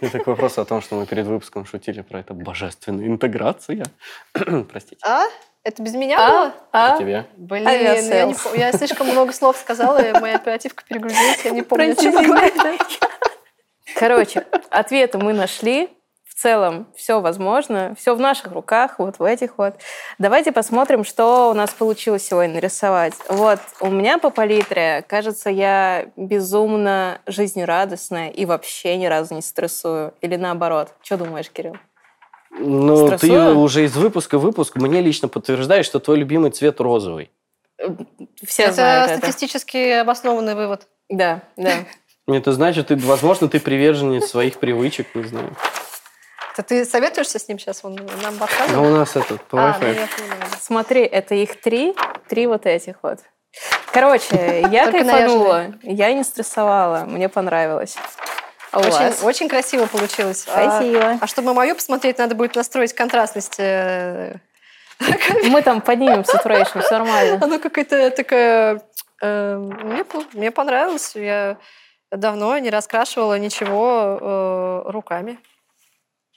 И такой вопрос о том, что мы перед выпуском шутили про это божественная интеграция. Простите. А? Это без меня а? было? А? тебе. Блин, я, не, я слишком много слов сказала, и моя оперативка перегрузилась, я не помню, что говорить. Короче, ответы мы нашли целом все возможно, все в наших руках, вот в этих вот. Давайте посмотрим, что у нас получилось сегодня нарисовать. Вот у меня по палитре, кажется, я безумно жизнерадостная и вообще ни разу не стрессую. Или наоборот. Что думаешь, Кирилл? Ну, Стрессую? ты уже из выпуска в выпуск мне лично подтверждаешь, что твой любимый цвет розовый. Все это знают статистически это. обоснованный вывод. Да, да. Это значит, ты, возможно, ты приверженец своих привычек, не знаю. Это ты советуешься с ним сейчас? Он нам подсказывает? Ну, у нас этот, по а, ну, Смотри, это их три, три вот этих вот. Короче, я кайфанула, я не стрессовала, мне понравилось. А очень, вас? очень красиво получилось. Спасибо. А, а чтобы мою посмотреть, надо будет настроить контрастность. Э, Мы там поднимем saturation, все нормально. Оно какое-то такое... Э, мне, мне понравилось. Я давно не раскрашивала ничего э, руками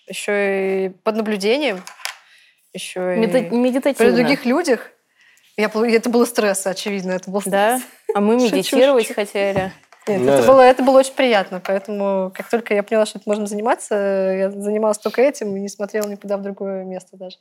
еще и под наблюдением, еще Меди- и медитативно. при других людях. Я, это было стресс, очевидно, это был стресс. Да? А мы медитировать хотели. Нет, да. это, было, это было очень приятно, поэтому как только я поняла, что это можно заниматься, я занималась только этим и не смотрела никуда в другое место даже.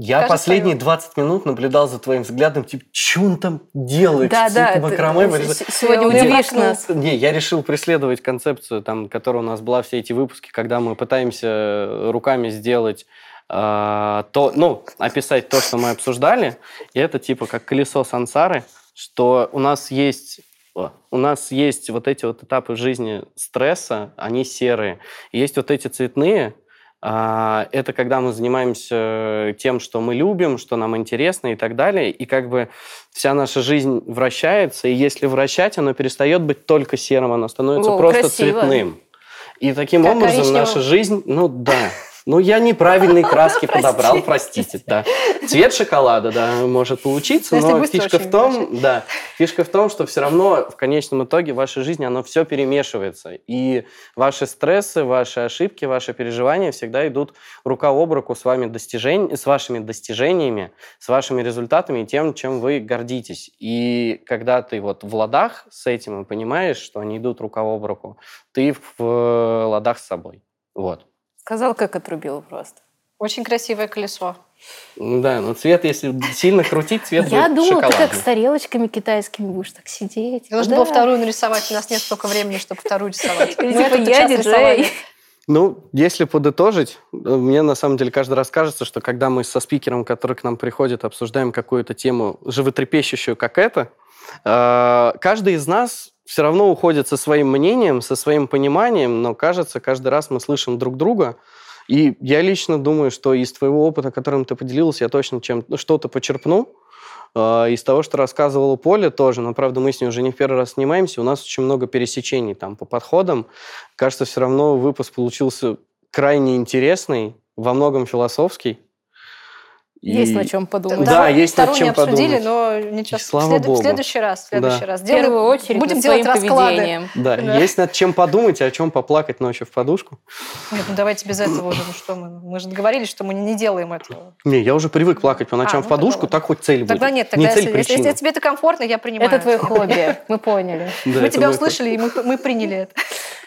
Я Кажется, последние 20 минут наблюдал за твоим взглядом, типа, что он там делает? Да, да. Макраме, ты, сегодня удивишь нас. Не, я решил преследовать концепцию, там, которая у нас была все эти выпуски, когда мы пытаемся руками сделать э, то, ну, описать то, что мы обсуждали, и это типа как колесо сансары, что у нас есть у нас есть вот эти вот этапы жизни стресса, они серые. И есть вот эти цветные, это когда мы занимаемся тем, что мы любим, что нам интересно и так далее, и как бы вся наша жизнь вращается, и если вращать, оно перестает быть только серым, оно становится О, просто красиво. цветным. И таким как образом наша жизнь, ну да, ну, я неправильные краски подобрал, простите, да. Цвет шоколада, да, может получиться, но фишка в том, да, фишка в том, что все равно в конечном итоге в вашей жизни оно все перемешивается. И ваши стрессы, ваши ошибки, ваши переживания всегда идут рука об руку с, вами достижень... с вашими достижениями, с вашими результатами и тем, чем вы гордитесь. И когда ты вот в ладах с этим и понимаешь, что они идут рука об руку, ты в ладах с собой. Вот. Сказал, как отрубил просто. Очень красивое колесо. Ну да, но цвет, если сильно крутить, цвет Я будет думала, ты как с тарелочками китайскими будешь так сидеть. Нужно было вторую нарисовать. У нас нет столько времени, чтобы вторую рисовать. Типа я диджей. Ну, если подытожить, мне на самом деле каждый раз кажется, что когда мы со спикером, который к нам приходит, обсуждаем какую-то тему животрепещущую, как это, э, каждый из нас все равно уходит со своим мнением, со своим пониманием, но кажется, каждый раз мы слышим друг друга. И я лично думаю, что из твоего опыта, которым ты поделился, я точно чем что-то почерпну. Э, из того, что рассказывала Поля тоже, но, правда, мы с ней уже не в первый раз снимаемся, у нас очень много пересечений там по подходам. Кажется, все равно выпуск получился крайне интересный, во многом философский. Есть и... на чем подумать. Да, да есть над чем не обсудили, но ничего. слава след... Богу. В следующий раз, в следующий да. раз. Делаем... В первую очередь Будем делать расклады. Да, да, есть над чем подумать, о чем поплакать ночью в подушку. Нет, ну давайте без этого уже. Ну что мы? Мы же договорились, что мы не делаем этого. Не, я уже привык плакать по ночам а, в подушку, тогда... так хоть цель будет. Тогда нет, тогда не цель, если, если, если тебе это комфортно, я принимаю. Это твое хобби, мы поняли. Мы тебя услышали, и мы приняли это.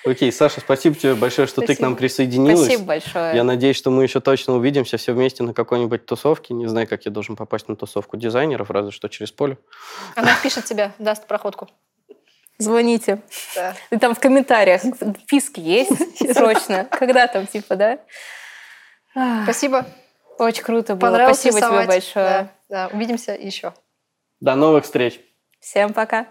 Окей, Саша, спасибо тебе большое, что ты к нам присоединилась. Спасибо большое. Я надеюсь, что мы еще точно увидимся все вместе на какой-нибудь тусовке. Не знаю, как я должен попасть на тусовку дизайнеров, разве что через поле. Она пишет тебе, даст проходку. Звоните. Да. И там в комментариях списки есть срочно. Когда там, типа, да? Спасибо. Очень круто было. Спасибо тебе большое. Да, да. Увидимся еще. До новых встреч. Всем пока.